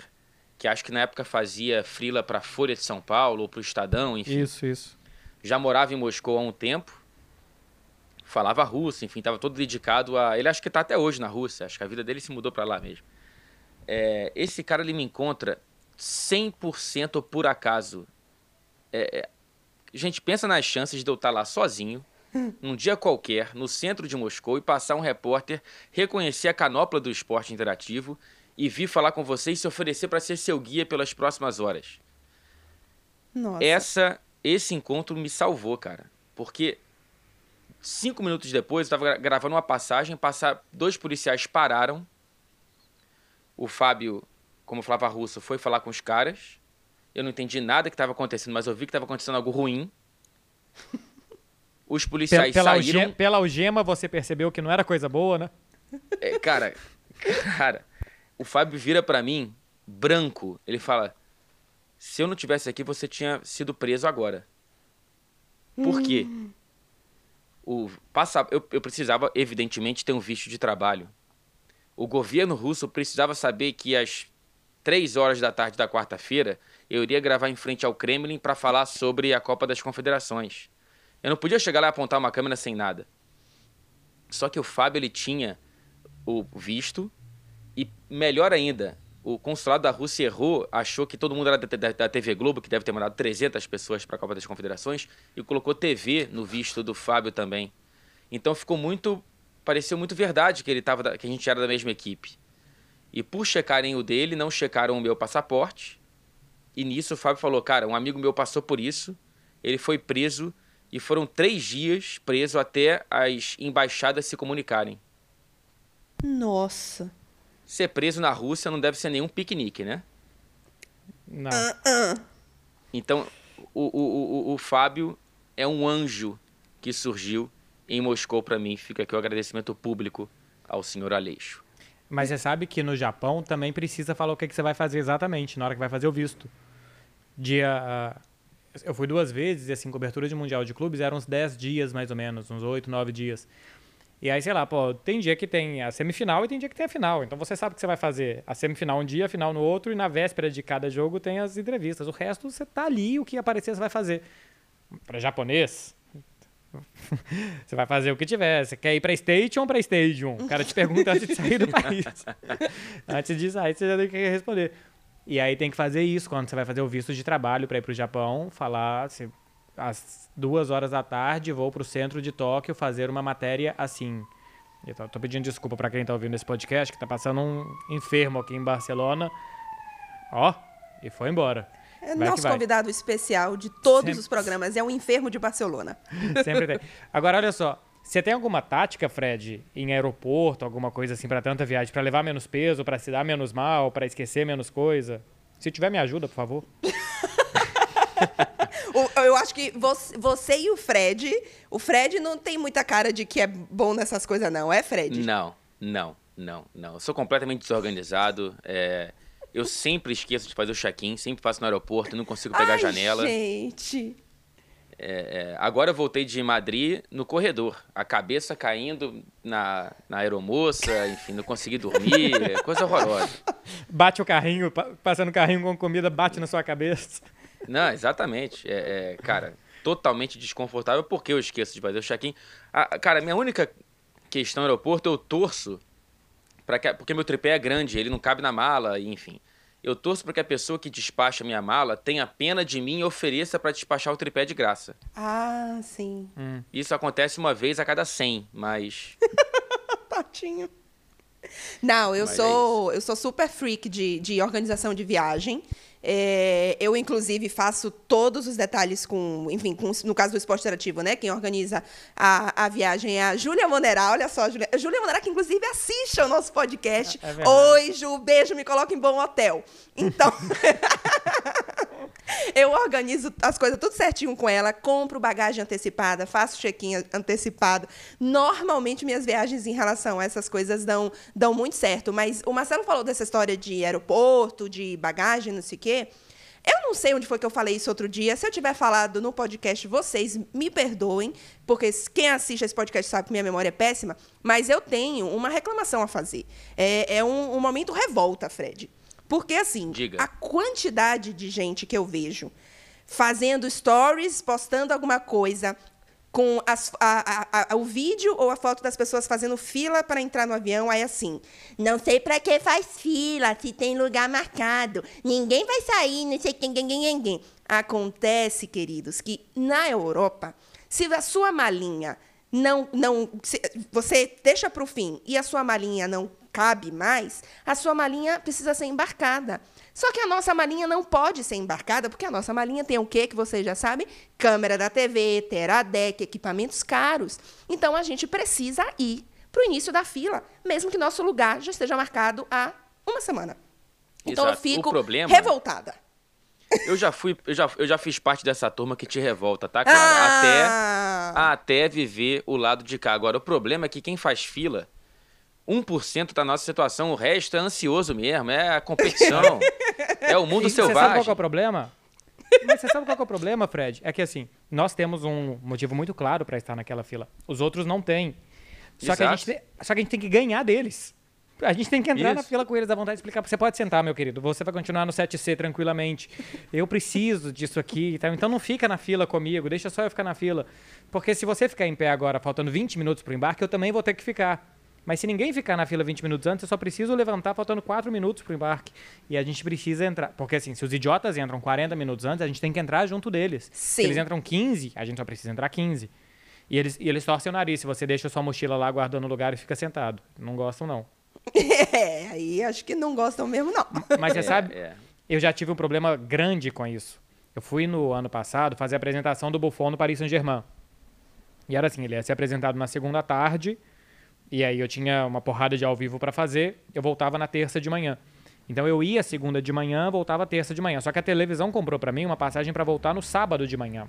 que acho que na época fazia frila para Folha de São Paulo ou para o Estadão, enfim. Isso, isso. Já morava em Moscou há um tempo, falava russo, enfim, estava todo dedicado a. Ele acho que está até hoje na Rússia, acho que a vida dele se mudou para lá mesmo. É, esse cara ele me encontra 100% por acaso. É, é... Gente, pensa nas chances de eu estar lá sozinho, num dia qualquer, no centro de Moscou, e passar um repórter, reconhecer a canopla do esporte interativo e vir falar com você e se oferecer para ser seu guia pelas próximas horas. Nossa. Essa, esse encontro me salvou, cara. Porque cinco minutos depois, eu estava gravando uma passagem, passar, dois policiais pararam. O Fábio, como falava russo, foi falar com os caras. Eu não entendi nada que estava acontecendo, mas eu vi que estava acontecendo algo ruim. Os policiais pela, saíram. Algema, pela algema você percebeu que não era coisa boa, né? É, cara, cara, o Fábio vira para mim, branco. Ele fala: se eu não tivesse aqui, você tinha sido preso agora. Por quê? Hum. O, passa, eu, eu precisava, evidentemente, ter um visto de trabalho. O governo russo precisava saber que às três horas da tarde da quarta-feira eu iria gravar em frente ao Kremlin para falar sobre a Copa das Confederações. Eu não podia chegar lá e apontar uma câmera sem nada. Só que o Fábio ele tinha o visto e melhor ainda, o consulado da Rússia errou, achou que todo mundo era da, TV Globo, que deve ter mandado 300 pessoas para a Copa das Confederações, e colocou TV no visto do Fábio também. Então ficou muito. Pareceu muito verdade que ele tava, que a gente era da mesma equipe. E por checarem o dele, não checaram o meu passaporte. E nisso o Fábio falou: Cara, um amigo meu passou por isso, ele foi preso, e foram três dias preso até as embaixadas se comunicarem. Nossa ser preso na Rússia não deve ser nenhum piquenique, né? Não. Uh -uh. Então, o, o, o, o Fábio é um anjo que surgiu em Moscou para mim. Fica aqui o agradecimento público ao senhor Aleixo. Mas você sabe que no Japão também precisa falar o que, que você vai fazer exatamente na hora que vai fazer o visto. Dia. Uh, eu fui duas vezes e assim, cobertura de Mundial de Clubes eram uns 10 dias mais ou menos, uns 8, 9 dias. E aí, sei lá, pô, tem dia que tem a semifinal e tem dia que tem a final. Então você sabe que você vai fazer a semifinal um dia, a final no outro, e na véspera de cada jogo tem as entrevistas. O resto você tá ali, o que aparecer você vai fazer. Para japonês, você vai fazer o que tiver. Você quer ir para station ou para stadium? O cara te pergunta antes de sair do país. antes de sair, você já tem que responder. E aí tem que fazer isso quando você vai fazer o visto de trabalho para ir para o Japão, falar, você às duas horas da tarde, vou para o centro de Tóquio fazer uma matéria assim. Eu tô pedindo desculpa para quem está ouvindo esse podcast, que está passando um enfermo aqui em Barcelona. Ó, e foi embora. É vai nosso convidado especial de todos Sempre... os programas, é um enfermo de Barcelona. Sempre tem. Agora, olha só, você tem alguma tática, Fred, em aeroporto, alguma coisa assim para tanta viagem, para levar menos peso, para se dar menos mal, para esquecer menos coisa? Se tiver, me ajuda, por favor. eu acho que você, você, e o Fred. O Fred não tem muita cara de que é bom nessas coisas, não, é, Fred? Não, não, não, não. Eu sou completamente desorganizado. É, eu sempre esqueço de fazer o check-in, sempre faço no aeroporto, não consigo pegar Ai, a janela. Gente. É, é, agora eu voltei de Madrid no corredor, a cabeça caindo na, na aeromoça, enfim, não consegui dormir, coisa horrorosa. Bate o carrinho, passando o carrinho com comida, bate na sua cabeça. Não, exatamente. É, é, cara, totalmente desconfortável porque eu esqueço de fazer o check-in. Ah, cara, minha única questão no aeroporto, eu torço, pra que, porque meu tripé é grande, ele não cabe na mala, enfim. Eu torço para que a pessoa que despacha minha mala tenha pena de mim e ofereça para despachar o tripé de graça. Ah, sim. Hum. Isso acontece uma vez a cada 100, mas. Tatinho. Não, eu mas sou é eu sou super freak de, de organização de viagem. É, eu, inclusive, faço todos os detalhes com, enfim, com, no caso do esporte interativo, né? Quem organiza a, a viagem é a Júlia Monerá. Olha só, Júlia. Júlia Monerá, que inclusive assiste ao nosso podcast. É, é Oi, Ju, beijo, me coloca em bom hotel. Então. eu organizo as coisas tudo certinho com ela, compro bagagem antecipada, faço check-in antecipado. Normalmente, minhas viagens em relação a essas coisas dão, dão muito certo. Mas o Marcelo falou dessa história de aeroporto, de bagagem, não sei o quê. Eu não sei onde foi que eu falei isso outro dia. Se eu tiver falado no podcast, vocês me perdoem, porque quem assiste esse podcast sabe que minha memória é péssima, mas eu tenho uma reclamação a fazer. É, é um, um momento revolta, Fred. Porque, assim, Diga. a quantidade de gente que eu vejo fazendo stories, postando alguma coisa com as, a, a, a, o vídeo ou a foto das pessoas fazendo fila para entrar no avião, aí assim, não sei para que faz fila, se tem lugar marcado, ninguém vai sair, não sei quem, ninguém, ninguém. Acontece, queridos, que na Europa, se a sua malinha não, não, se, você deixa para o fim e a sua malinha não cabe mais, a sua malinha precisa ser embarcada. Só que a nossa malinha não pode ser embarcada, porque a nossa malinha tem o quê que vocês já sabem? Câmera da TV, Teradec, equipamentos caros. Então a gente precisa ir para o início da fila, mesmo que nosso lugar já esteja marcado há uma semana. Então Exato. eu fico problema... revoltada. Eu já fui, eu já, eu já fiz parte dessa turma que te revolta, tá, cara? Ah. Até, até viver o lado de cá. Agora, o problema é que quem faz fila 1% da nossa situação, o resto é ansioso mesmo, é a competição, é o mundo e selvagem. Você sabe qual é o problema? Mas você sabe qual é o problema, Fred? É que assim, nós temos um motivo muito claro para estar naquela fila. Os outros não têm. Só que, a gente, só que a gente tem que ganhar deles. A gente tem que entrar Isso. na fila com eles, à vontade de explicar. Você pode sentar, meu querido. Você vai continuar no 7C tranquilamente. Eu preciso disso aqui. Então não fica na fila comigo. Deixa só eu ficar na fila. Porque se você ficar em pé agora, faltando 20 minutos para o embarque, eu também vou ter que ficar. Mas se ninguém ficar na fila 20 minutos antes, eu só preciso levantar faltando 4 minutos para o embarque. E a gente precisa entrar. Porque assim, se os idiotas entram 40 minutos antes, a gente tem que entrar junto deles. Sim. Se eles entram 15, a gente só precisa entrar 15. E eles, e eles torcem o nariz se você deixa sua mochila lá guardando o lugar e fica sentado. Não gostam, não. É, aí acho que não gostam mesmo, não. Mas você sabe, é, é. eu já tive um problema grande com isso. Eu fui no ano passado fazer a apresentação do Buffon no Paris Saint-Germain. E era assim, ele ia ser apresentado na segunda tarde e aí eu tinha uma porrada de ao vivo para fazer, eu voltava na terça de manhã. Então eu ia segunda de manhã, voltava terça de manhã. Só que a televisão comprou para mim uma passagem para voltar no sábado de manhã.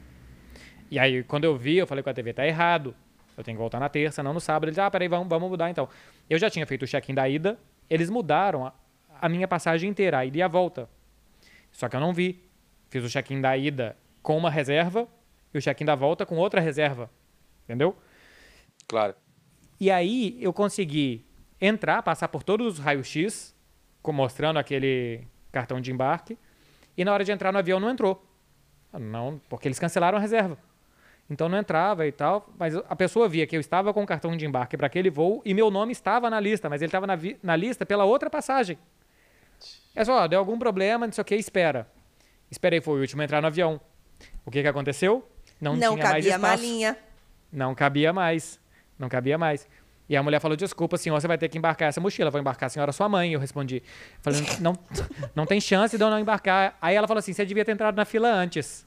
E aí quando eu vi, eu falei com a TV, tá errado. Eu tenho que voltar na terça, não no sábado. Eles, ah, peraí, vamos, vamos mudar então. Eu já tinha feito o check-in da ida, eles mudaram a, a minha passagem inteira, a ida e a volta. Só que eu não vi. Fiz o check-in da ida com uma reserva e o check-in da volta com outra reserva. Entendeu? Claro. E aí eu consegui entrar, passar por todos os raios-x, mostrando aquele cartão de embarque, e na hora de entrar no avião não entrou. Não, porque eles cancelaram a reserva. Então não entrava e tal, mas a pessoa via que eu estava com o cartão de embarque para aquele voo e meu nome estava na lista, mas ele estava na, na, lista pela outra passagem. É só, deu algum problema, não sei o que, espera. Esperei, foi o último a entrar no avião. O que, que aconteceu? Não, não tinha mais espaço. malinha. Não cabia mais. Não cabia mais. E a mulher falou: Desculpa, senhor, você vai ter que embarcar essa mochila. Vou embarcar a senhora, sua mãe. Eu respondi: falei, não, não tem chance de eu não embarcar. Aí ela falou assim: Você devia ter entrado na fila antes.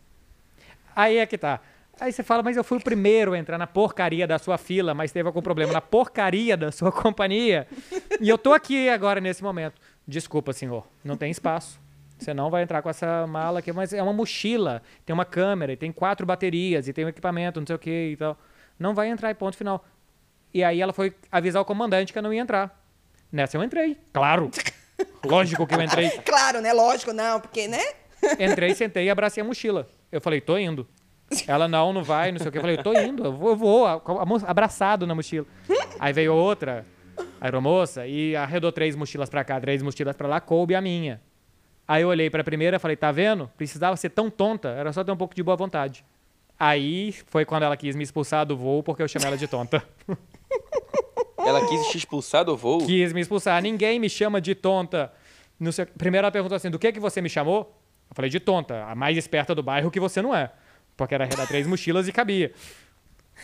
Aí é que tá. Aí você fala, mas eu fui o primeiro a entrar na porcaria da sua fila, mas teve algum problema na porcaria da sua companhia. E eu tô aqui agora nesse momento. Desculpa, senhor, não tem espaço. Você não vai entrar com essa mala aqui, mas é uma mochila, tem uma câmera, e tem quatro baterias, e tem um equipamento, não sei o que e tal. Não vai entrar, e ponto final. E aí ela foi avisar o comandante que eu não ia entrar. Nessa eu entrei, claro. Lógico que eu entrei. claro, né? Lógico, não, porque, né? Entrei, sentei e abracei a mochila. Eu falei, tô indo. Ela, não, não vai, não sei o que. Eu falei, eu tô indo, eu vou, eu vou abraçado na mochila. Aí veio outra aeromoça e arredou três mochilas pra cá, três mochilas pra lá, coube a minha. Aí eu olhei pra primeira e falei, tá vendo? Precisava ser tão tonta, era só ter um pouco de boa vontade. Aí foi quando ela quis me expulsar do voo porque eu chamei ela de tonta. Ela quis te expulsar do voo? Quis me expulsar. Ninguém me chama de tonta. Primeiro ela perguntou assim: do que que você me chamou? Eu falei de tonta, a mais esperta do bairro que você não é. Porque era arredar três mochilas e cabia.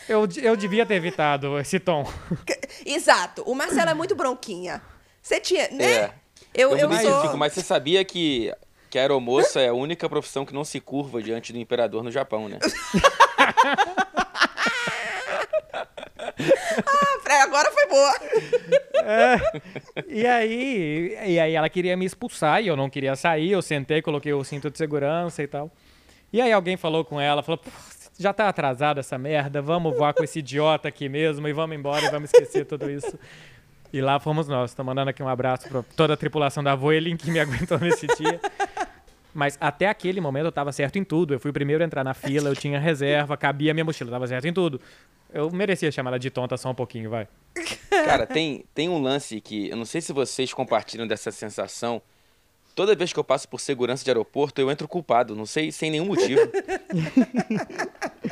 Eu, eu devia ter evitado esse tom. Exato. O Marcelo é muito bronquinha. Você tinha, né? É. Eu, eu, eu sou... mas você sabia que, que a aeromoça é a única profissão que não se curva diante do imperador no Japão, né? ah, agora foi boa. É, e aí, e aí ela queria me expulsar e eu não queria sair. Eu sentei, coloquei o cinto de segurança e tal. E aí alguém falou com ela, falou, já tá atrasada essa merda, vamos voar com esse idiota aqui mesmo e vamos embora e vamos esquecer tudo isso. E lá fomos nós. Estou mandando aqui um abraço para toda a tripulação da Voeling que me aguentou nesse dia. Mas até aquele momento eu estava certo em tudo. Eu fui o primeiro a entrar na fila, eu tinha reserva, cabia minha mochila, estava certo em tudo. Eu merecia chamar ela de tonta só um pouquinho, vai. Cara, tem, tem um lance que eu não sei se vocês compartilham dessa sensação Toda vez que eu passo por segurança de aeroporto, eu entro culpado, não sei, sem nenhum motivo.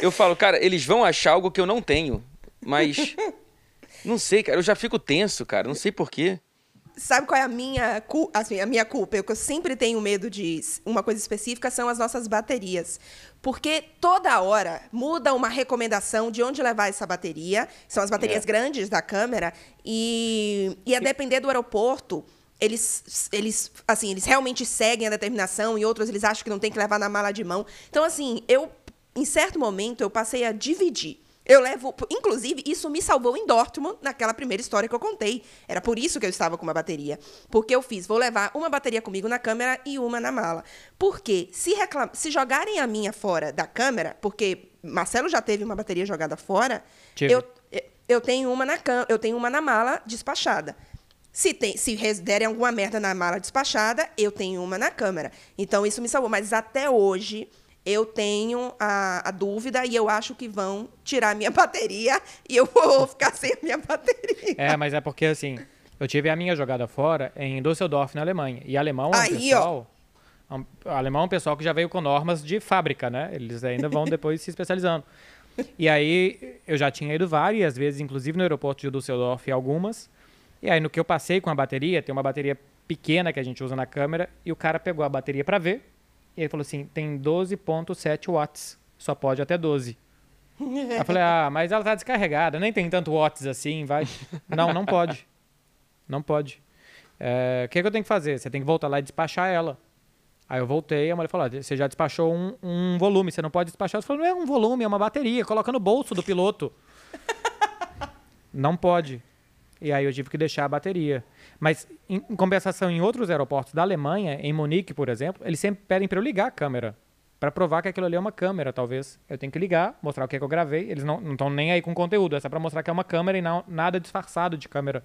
eu falo, cara, eles vão achar algo que eu não tenho, mas. Não sei, cara, eu já fico tenso, cara, não sei porquê. Sabe qual é a minha, assim, a minha culpa? Eu, eu sempre tenho medo de uma coisa específica são as nossas baterias. Porque toda hora muda uma recomendação de onde levar essa bateria. São as baterias é. grandes da câmera. E, e a depender do aeroporto, eles, eles, assim, eles realmente seguem a determinação e outros eles acham que não tem que levar na mala de mão. Então, assim, eu, em certo momento, eu passei a dividir. Eu levo, inclusive, isso me salvou em Dortmund, naquela primeira história que eu contei. Era por isso que eu estava com uma bateria. Porque eu fiz, vou levar uma bateria comigo na câmera e uma na mala. Porque se, reclam se jogarem a minha fora da câmera, porque Marcelo já teve uma bateria jogada fora, eu, eu tenho uma na eu tenho uma na mala despachada. Se, tem, se derem alguma merda na mala despachada, eu tenho uma na câmera. Então, isso me salvou. Mas até hoje, eu tenho a, a, dúvida e eu acho que vão tirar minha bateria e eu vou ficar sem a minha bateria. É, mas é porque, assim, eu tive a minha jogada fora em Düsseldorf, na Alemanha. E alemão é um Aí, pessoal... Ó. Um, alemão é um pessoal que já veio com normas de fábrica, né? Eles ainda vão depois se especializando. E aí, eu já tinha ido várias vezes, inclusive no aeroporto de Düsseldorf, algumas. E aí, no que eu passei com a bateria, tem uma bateria pequena que a gente usa na câmera, e o cara pegou a bateria para ver, e ele falou assim: tem 12,7 watts, só pode até 12. eu falei: ah, mas ela tá descarregada, nem tem tanto watts assim, vai. não, não pode. Não pode. É, o que, que eu tenho que fazer? Você tem que voltar lá e despachar ela. Aí eu voltei, a mulher falou: você já despachou um, um volume, você não pode despachar. Eu falei: não é um volume, é uma bateria, coloca no bolso do piloto. não pode. E aí eu tive que deixar a bateria. Mas, em, em compensação, em outros aeroportos da Alemanha, em Munique, por exemplo, eles sempre pedem para eu ligar a câmera. Para provar que aquilo ali é uma câmera, talvez. Eu tenho que ligar, mostrar o que, é que eu gravei. Eles não estão nem aí com conteúdo, é só para mostrar que é uma câmera e não, nada disfarçado de câmera.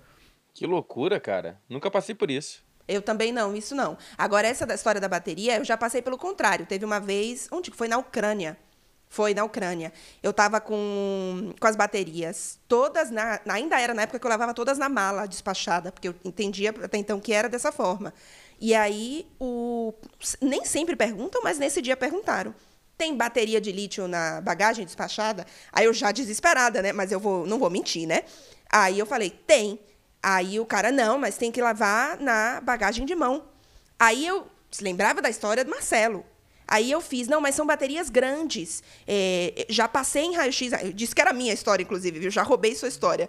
Que loucura, cara. Nunca passei por isso. Eu também não, isso não. Agora, essa da história da bateria, eu já passei pelo contrário. Teve uma vez, onde que foi? Na Ucrânia. Foi na Ucrânia. Eu estava com, com as baterias todas na. Ainda era na época que eu levava todas na mala despachada, porque eu entendia até então que era dessa forma. E aí, o, nem sempre perguntam, mas nesse dia perguntaram. Tem bateria de lítio na bagagem despachada? Aí eu já desesperada, né? Mas eu vou, não vou mentir, né? Aí eu falei, tem. Aí o cara, não, mas tem que lavar na bagagem de mão. Aí eu lembrava da história do Marcelo. Aí eu fiz, não, mas são baterias grandes. É, já passei em raio-x, disse que era minha história, inclusive, viu? Já roubei sua história.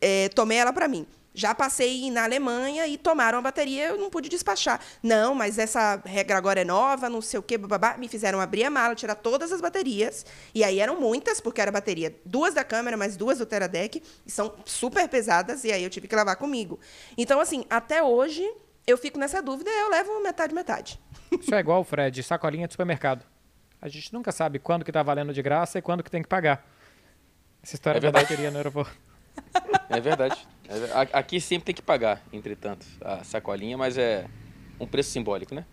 É, tomei ela para mim. Já passei na Alemanha e tomaram a bateria, eu não pude despachar. Não, mas essa regra agora é nova, não sei o quê, babá. Me fizeram abrir a mala, tirar todas as baterias. E aí eram muitas, porque era bateria, duas da câmera, mais duas do Teradec, e são super pesadas, e aí eu tive que levar comigo. Então, assim, até hoje eu fico nessa dúvida, eu levo metade, metade. Isso é igual, Fred, sacolinha de supermercado. A gente nunca sabe quando que tá valendo de graça e quando que tem que pagar. Essa história é da bateria no aeroporto. É verdade. É, aqui sempre tem que pagar, entretanto, a sacolinha, mas é um preço simbólico, né?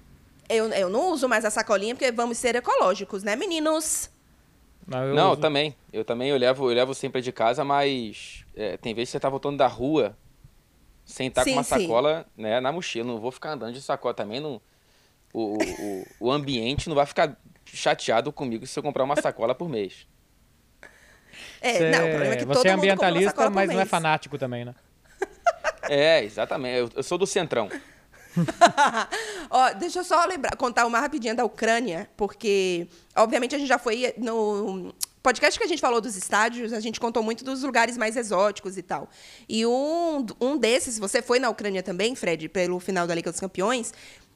Eu, eu não uso mais a sacolinha porque vamos ser ecológicos, né, meninos? Não, eu, não, também. Eu também eu levo, eu levo sempre de casa, mas é, tem vezes que você tá voltando da rua sem estar tá com uma sacola né, na mochila. Não vou ficar andando de sacola também. Não, o, o, o ambiente não vai ficar chateado comigo se eu comprar uma sacola por mês. É, não, o problema é que você é ambientalista, mas não é fanático também, né? É, exatamente. Eu, eu sou do centrão. Ó, deixa eu só lembrar, contar uma rapidinha da Ucrânia, porque, obviamente, a gente já foi no podcast que a gente falou dos estádios, a gente contou muito dos lugares mais exóticos e tal. E um, um desses, você foi na Ucrânia também, Fred, pelo final da Liga dos Campeões,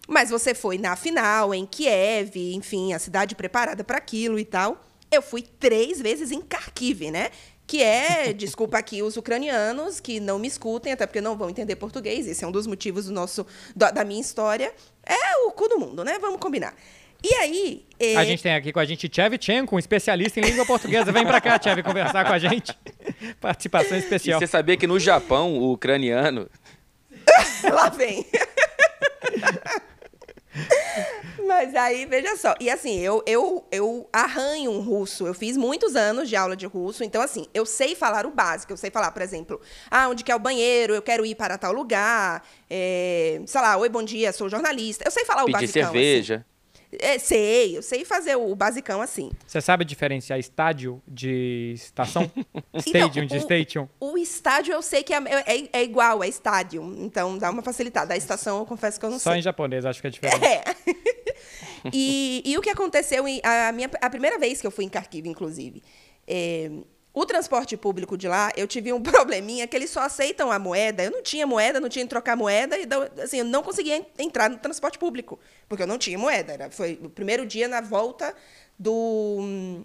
mas você foi na final, em Kiev, enfim, a cidade preparada para aquilo e tal. Eu fui três vezes em Kharkiv, né? Que é, desculpa aqui os ucranianos que não me escutem, até porque não vão entender português. Esse é um dos motivos do nosso, da minha história. É o cu do mundo, né? Vamos combinar. E aí. É... A gente tem aqui com a gente Tchevchenko, um especialista em língua portuguesa. Vem pra cá, Tchev, conversar com a gente. Participação especial. E você sabia que no Japão, o ucraniano. Lá vem. Mas aí, veja só. E assim, eu, eu, eu arranho um russo. Eu fiz muitos anos de aula de russo. Então, assim, eu sei falar o básico. Eu sei falar, por exemplo, ah, onde que é o banheiro? Eu quero ir para tal lugar. É, sei lá, oi, bom dia, sou jornalista. Eu sei falar Pedir o básico. cerveja. Assim. É, sei, eu sei fazer o basicão assim. Você sabe diferenciar estádio de estação? Stadium de station? O estádio eu sei que é, é, é, igual, é estádio. Então dá uma facilitada. A estação eu confesso que eu não Só sei. Só em japonês, acho que é diferente. É. e, e o que aconteceu, a, minha, a primeira vez que eu fui em Kharkiv, inclusive, é, O transporte público de lá, eu tive um probleminha que eles só aceitam a moeda. Eu não tinha moeda, não tinha que trocar moeda, e assim, eu não conseguia entrar no transporte público, porque eu não tinha moeda. Era, foi o primeiro dia na volta do.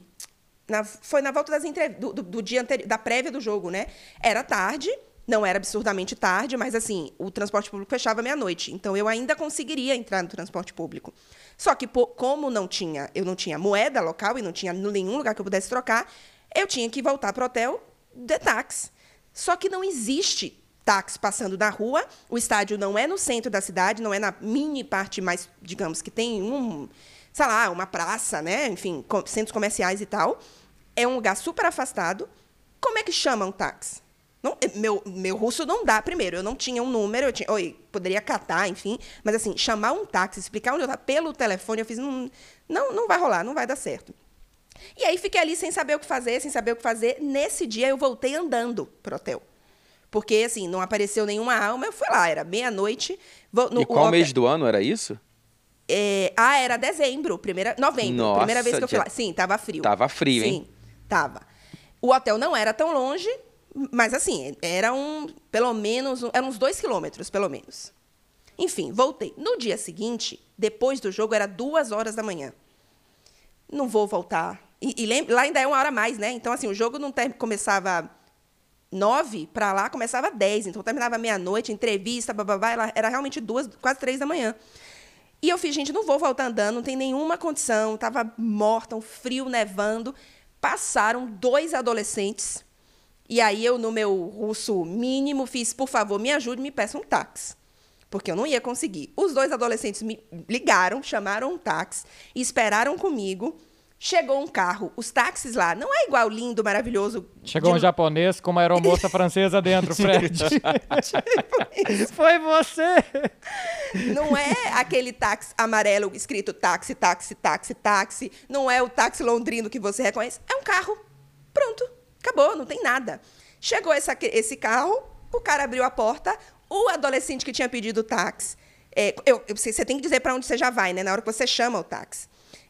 Na, foi na volta das entrev do, do, do, dia anterior, da prévia do jogo, né? Era tarde, não era absurdamente tarde, mas assim, o transporte público fechava meia-noite. Então eu ainda conseguiria entrar no transporte público. Só que, como não tinha, eu não tinha moeda local e não tinha nenhum lugar que eu pudesse trocar, eu tinha que voltar para o hotel de táxi. Só que não existe táxi passando na rua, o estádio não é no centro da cidade, não é na mini parte mais, digamos, que tem um, sei lá, uma praça, né? enfim, centros comerciais e tal. É um lugar super afastado. Como é que chama um táxi? Não, meu, meu russo não dá, primeiro. Eu não tinha um número, eu tinha, poderia catar, enfim. Mas, assim, chamar um táxi, explicar onde eu estava pelo telefone, eu fiz, não, não, não vai rolar, não vai dar certo. E aí fiquei ali sem saber o que fazer, sem saber o que fazer. Nesse dia eu voltei andando pro hotel. Porque, assim, não apareceu nenhuma alma, eu fui lá, era meia-noite. E qual mês do ano era isso? É, ah, era dezembro, primeira, novembro, Nossa, primeira vez que eu fui lá. Sim, tava frio. Tava frio, Sim, hein? Sim, tava. O hotel não era tão longe, mas assim, era um, pelo menos, eram uns dois quilômetros, pelo menos. Enfim, voltei. No dia seguinte, depois do jogo, era duas horas da manhã não vou voltar. E, e lembra, lá ainda é uma hora a mais, né? Então, assim, o jogo não ter, começava nove para lá, começava dez. Então, terminava meia-noite, entrevista, bababá, era realmente duas, quase três da manhã. E eu fiz, gente, não vou voltar andando, não tem nenhuma condição, estava morta, um frio, nevando. Passaram dois adolescentes. E aí eu, no meu russo mínimo, fiz, por favor, me ajude, me peça um táxi porque eu não ia conseguir. Os dois adolescentes me ligaram, chamaram um táxi e esperaram comigo. Chegou um carro. Os táxis lá não é igual lindo, maravilhoso. Chegou de... um japonês com uma aeromoça francesa dentro, Fred. tipo Foi você! Não é aquele táxi amarelo escrito táxi, táxi, táxi, táxi. Não é o táxi londrino que você reconhece. É um carro. Pronto. Acabou, não tem nada. Chegou essa, esse carro, o cara abriu a porta, o adolescente que tinha pedido o táxi, é, eu, você tem que dizer para onde você já vai, né? Na hora que você chama o táxi.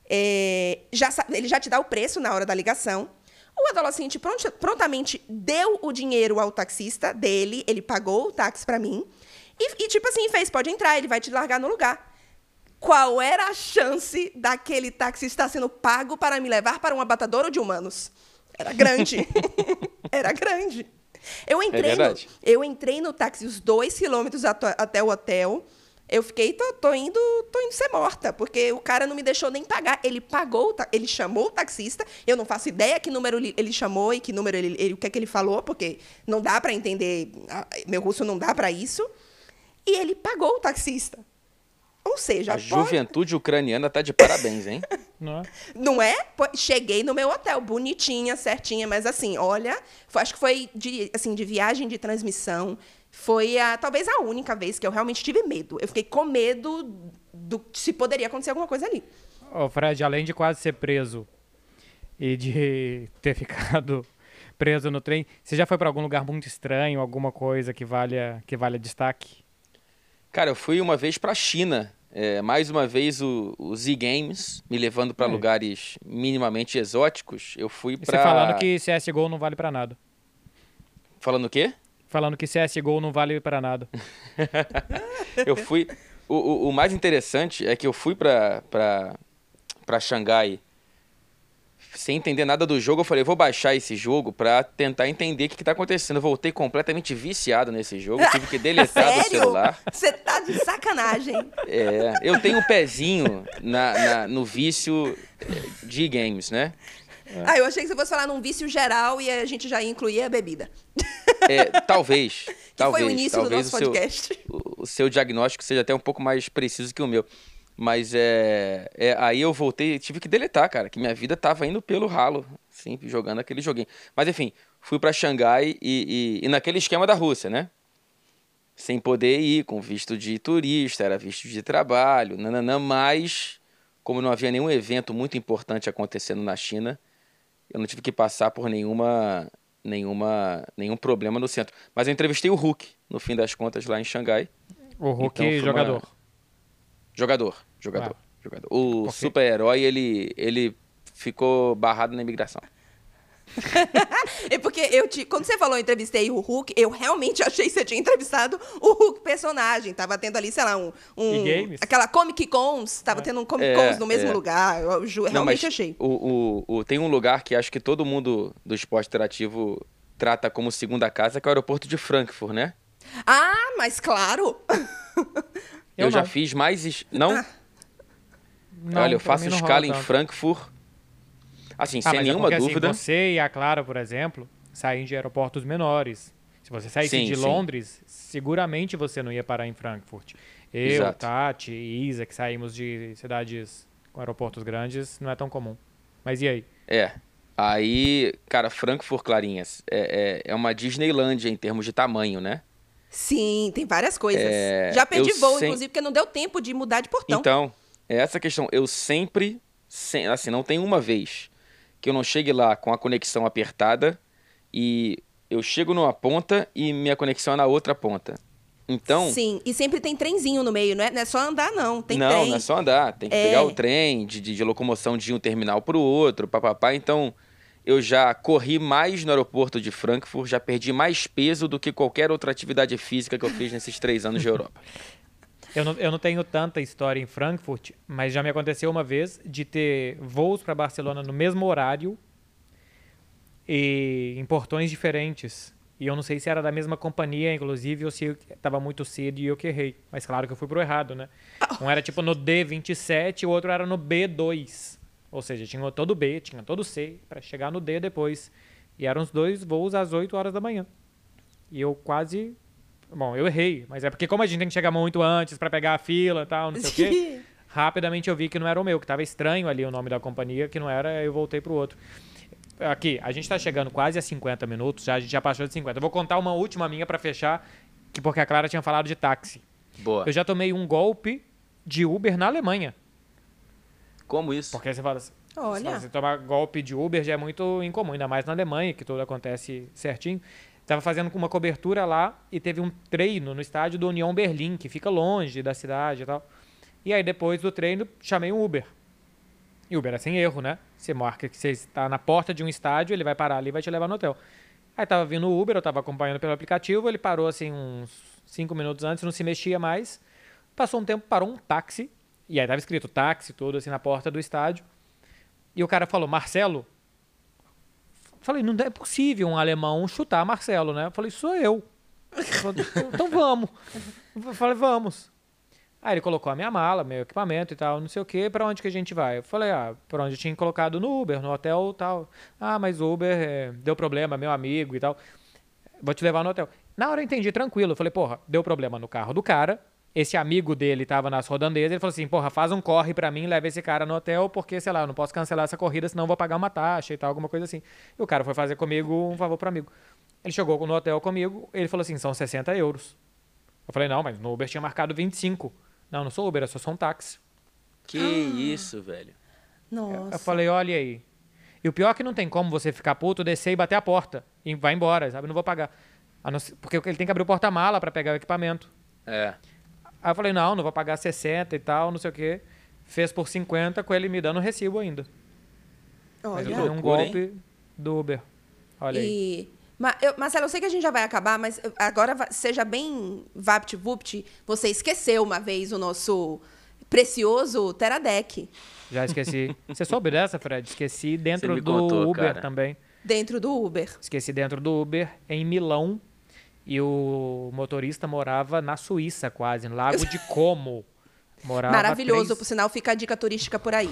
É, já, ele já te dá o preço na hora da ligação. O adolescente pront, prontamente deu o dinheiro ao taxista dele, ele pagou o táxi para mim. E, e, tipo assim, fez, pode entrar, ele vai te largar no lugar. Qual era a chance daquele taxista sendo pago para me levar para um abatador de humanos? Era grande. era grande. Eu entrei, é no, eu entrei no táxi os dois quilômetros até o hotel. Eu fiquei, tô, tô, indo, tô indo ser morta, porque o cara não me deixou nem pagar. Ele pagou, ele chamou o taxista. Eu não faço ideia que número ele chamou e que número ele, ele o que é que ele falou, porque não dá para entender. Meu russo não dá para isso. E ele pagou o taxista. Ou seja, a pode... juventude ucraniana tá de parabéns, hein? Não é? Não é? Cheguei no meu hotel, bonitinha, certinha, mas assim, olha, foi, acho que foi de, assim, de viagem de transmissão. Foi a, talvez a única vez que eu realmente tive medo. Eu fiquei com medo do se poderia acontecer alguma coisa ali. Ô, Fred, além de quase ser preso e de ter ficado preso no trem, você já foi para algum lugar muito estranho, alguma coisa que valha que valha destaque? Cara, eu fui uma vez para a China. É, mais uma vez o, o Z Games me levando para é. lugares minimamente exóticos. Eu fui para. Você falando que CSGO não vale para nada. Falando o quê? Falando que CSGO não vale para nada. eu fui. O, o, o, mais interessante é que eu fui para Xangai sem entender nada do jogo, eu falei, vou baixar esse jogo pra tentar entender o que, que tá acontecendo. Eu voltei completamente viciado nesse jogo, tive que deletar do celular. Você tá de sacanagem. É, eu tenho um pezinho na, na no vício de games, né? É. Ah, eu achei que você fosse falar num vício geral e a gente já ia incluir a bebida. É, talvez. que talvez, foi o início do nosso podcast. Seu, o, o seu diagnóstico seja até um pouco mais preciso que o meu. Mas é, é, Aí eu voltei, tive que deletar, cara, que minha vida tava indo pelo ralo, assim, jogando aquele joguinho. Mas enfim, fui para Xangai e, e, e, naquele esquema da Rússia, né? Sem poder ir, com visto de turista, era visto de trabalho, nananã, mas como não havia nenhum evento muito importante acontecendo na China, eu não tive que passar por nenhuma, nenhuma, nenhum problema no centro. Mas eu entrevistei o Hulk, no fim das contas, lá em Xangai. O Hulk então, jogador. Uma... Jogador, jogador, ah. jogador. O super-herói, ele, ele ficou barrado na imigração. é porque eu te, quando você falou entrevistei o Hulk, eu realmente achei que você tinha entrevistado o Hulk personagem. Tava tendo ali, sei lá, um. um aquela Comic Cons, tava é. tendo um Comic Cons é, no mesmo é. lugar. Eu, realmente Não, achei. O, o, o, tem um lugar que acho que todo mundo do esporte interativo trata como segunda casa, que é o aeroporto de Frankfurt, né? Ah, mas claro! eu, eu já fiz mais. Não? Ah. Não, Olha, eu faço escala em Frankfurt Assim, ah, sem é nenhuma é porque, dúvida. Assim, você e a Clara, por exemplo, saem de aeroportos menores. Se você saísse sim, de sim. Londres, seguramente você não ia parar em Frankfurt. Eu, Exato. Tati e Isa, que saímos de cidades com aeroportos grandes, não é tão comum. Mas e aí? É. Aí, cara, Frankfurt, Clarinhas, é, é, é uma Disneylandia em termos de tamanho, né? Sim, tem várias coisas. É, Já perdi voo, sem... inclusive, porque não deu tempo de mudar de portão. Então, é essa questão. Eu sempre, assim, não tem uma vez que eu não chegue lá com a conexão apertada e eu chego numa ponta e minha conexão é na outra ponta. Então. Sim, e sempre tem trenzinho no meio, não é, não é só andar, não. Tem não, trem. não é só andar. Tem que é... pegar o trem de, de, de locomoção de um terminal para o outro, papapá. Então, eu já corri mais no aeroporto de Frankfurt, já perdi mais peso do que qualquer outra atividade física que eu fiz nesses três anos de Europa. Eu não, eu não tenho tanta história em Frankfurt, mas já me aconteceu uma vez de ter voos para Barcelona no mesmo horário e em portões diferentes. E eu não sei se era da mesma companhia, inclusive, ou se estava muito cedo e eu que errei. Mas claro que eu fui pro errado, né? Um era tipo no D27 e o outro era no B2. Ou seja, tinha todo o B, tinha todo o C, para chegar no D depois. E eram os dois voos às 8 horas da manhã. E eu quase Bom, eu errei, mas é porque como a gente tem que chegar muito antes para pegar a fila e tal, não sei o quê. Rapidamente eu vi que não era o meu, que tava estranho ali o nome da companhia, que não era, eu voltei pro outro. Aqui, a gente tá chegando quase a 50 minutos, já, a gente já passou de 50. Eu vou contar uma última minha para fechar, que porque a Clara tinha falado de táxi. Boa. Eu já tomei um golpe de Uber na Alemanha. Como isso? Porque você fala assim, Olha. Você tomar golpe de Uber já é muito incomum, ainda mais na Alemanha, que tudo acontece certinho. Estava fazendo uma cobertura lá e teve um treino no estádio do União Berlim, que fica longe da cidade e tal. E aí, depois do treino, chamei um Uber. E Uber é sem erro, né? Você marca que você está na porta de um estádio, ele vai parar ali e vai te levar no hotel. Aí tava vindo o Uber, eu tava acompanhando pelo aplicativo, ele parou assim uns cinco minutos antes, não se mexia mais. Passou um tempo, parou um táxi, e aí tava escrito táxi todo assim na porta do estádio. E o cara falou, Marcelo, Falei, não é possível um alemão chutar Marcelo, né? Eu falei, sou eu. Falei, então vamos. Falei, vamos. Aí ele colocou a minha mala, meu equipamento e tal, não sei o que, para onde que a gente vai? Eu falei, ah, pra onde eu tinha colocado no Uber, no hotel e tal. Ah, mas Uber é, deu problema, meu amigo e tal. Vou te levar no hotel. Na hora eu entendi, tranquilo. Eu falei, porra, deu problema no carro do cara, esse amigo dele tava nas rodandezas, ele falou assim, porra, faz um corre para mim, leva esse cara no hotel, porque, sei lá, eu não posso cancelar essa corrida, senão eu vou pagar uma taxa e tal, alguma coisa assim. E o cara foi fazer comigo um favor pro amigo. Ele chegou no hotel comigo, ele falou assim, são 60 euros. Eu falei, não, mas no Uber tinha marcado 25. Não, não sou Uber, eu sou só um táxi. Que ah. isso, velho. Nossa. Eu falei, olha aí. E o pior é que não tem como você ficar puto, descer e bater a porta. E vai embora, sabe? Não vou pagar. Porque ele tem que abrir o porta-mala para pegar o equipamento. É. Aí eu falei, não, não vou pagar 60 e tal, não sei o quê. Fez por 50 com ele me dando recibo ainda. Olha. Mas eu tomei um golpe hein? do Uber. Olha e... aí. Marcelo, eu sei que a gente já vai acabar, mas agora seja bem vapt-vupt. Você esqueceu uma vez o nosso precioso Teradec. Já esqueci. Você soube dessa, Fred? Esqueci dentro do contou, Uber cara. também. Dentro do Uber. Esqueci dentro do Uber, em Milão, e o motorista morava na Suíça, quase, no Lago de Como. Morava Maravilhoso, três... por sinal, fica a dica turística por aí.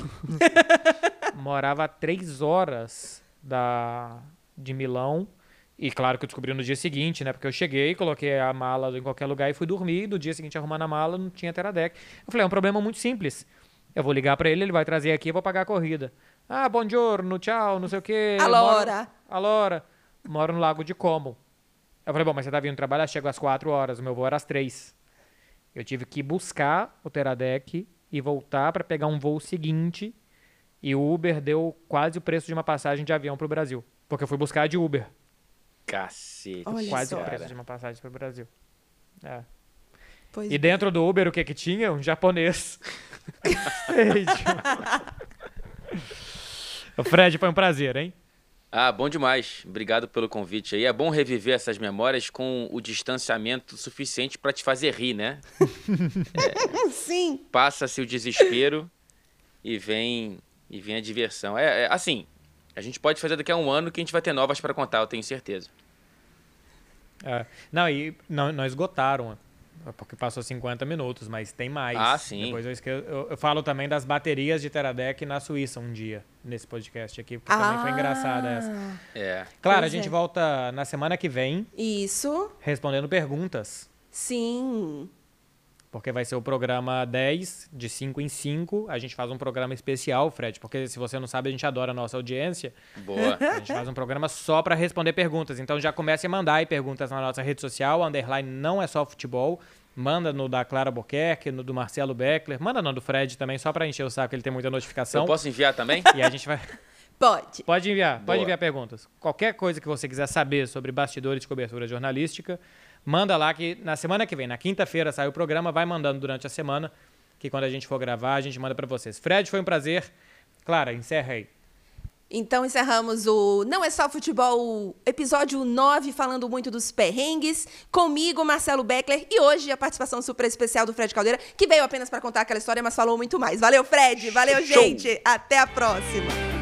morava a três horas da... de Milão. E claro que eu descobri no dia seguinte, né? Porque eu cheguei, coloquei a mala em qualquer lugar e fui dormir. No dia seguinte, arrumando a mala, não tinha Teradec. Eu falei, é um problema muito simples. Eu vou ligar para ele, ele vai trazer aqui e vou pagar a corrida. Ah, bom giorno, tchau, não sei o quê. Alora. Moro... Alora. Moro no Lago de Como. Eu falei, bom, mas você tá vindo trabalhar, chego às 4 horas, o meu voo era às 3. Eu tive que buscar o Teradec e voltar para pegar um voo seguinte. E o Uber deu quase o preço de uma passagem de avião pro Brasil. Porque eu fui buscar de Uber. Cacete. Olha quase só. o preço de uma passagem pro Brasil. É. Pois e dentro do Uber, o que que tinha? Um japonês. o Fred, foi um prazer, hein? Ah, bom demais. Obrigado pelo convite aí. É bom reviver essas memórias com o distanciamento suficiente para te fazer rir, né? é, Sim. Passa-se o desespero e vem e vem a diversão. É, é, assim, a gente pode fazer daqui a um ano que a gente vai ter novas para contar, eu tenho certeza. É. Não, e não, não esgotaram porque passou 50 minutos, mas tem mais. Ah, sim. Depois eu, esqueço, eu, eu falo também das baterias de Teradec na Suíça um dia, nesse podcast aqui, porque ah, também foi ah. engraçada essa. É. Claro, pois a gente é. volta na semana que vem. Isso. Respondendo perguntas. Sim. Porque vai ser o programa 10, de 5 em 5. A gente faz um programa especial, Fred, porque se você não sabe, a gente adora a nossa audiência. Boa. A gente faz um programa só para responder perguntas. Então já comece a mandar aí perguntas na nossa rede social. Underline não é só futebol. Manda no da Clara Boquerque, no do Marcelo Beckler. Manda no do Fred também, só para encher o saco, ele tem muita notificação. Eu posso enviar também? E a gente vai. Pode. Pode enviar, Boa. pode enviar perguntas. Qualquer coisa que você quiser saber sobre bastidores de cobertura jornalística, manda lá que na semana que vem, na quinta-feira, sai o programa, vai mandando durante a semana, que quando a gente for gravar, a gente manda para vocês. Fred, foi um prazer. Clara, encerra aí. Então encerramos o Não é só futebol, episódio 9, falando muito dos perrengues, comigo, Marcelo Beckler, e hoje a participação super especial do Fred Caldeira, que veio apenas para contar aquela história, mas falou muito mais. Valeu, Fred, valeu, Show. gente, até a próxima.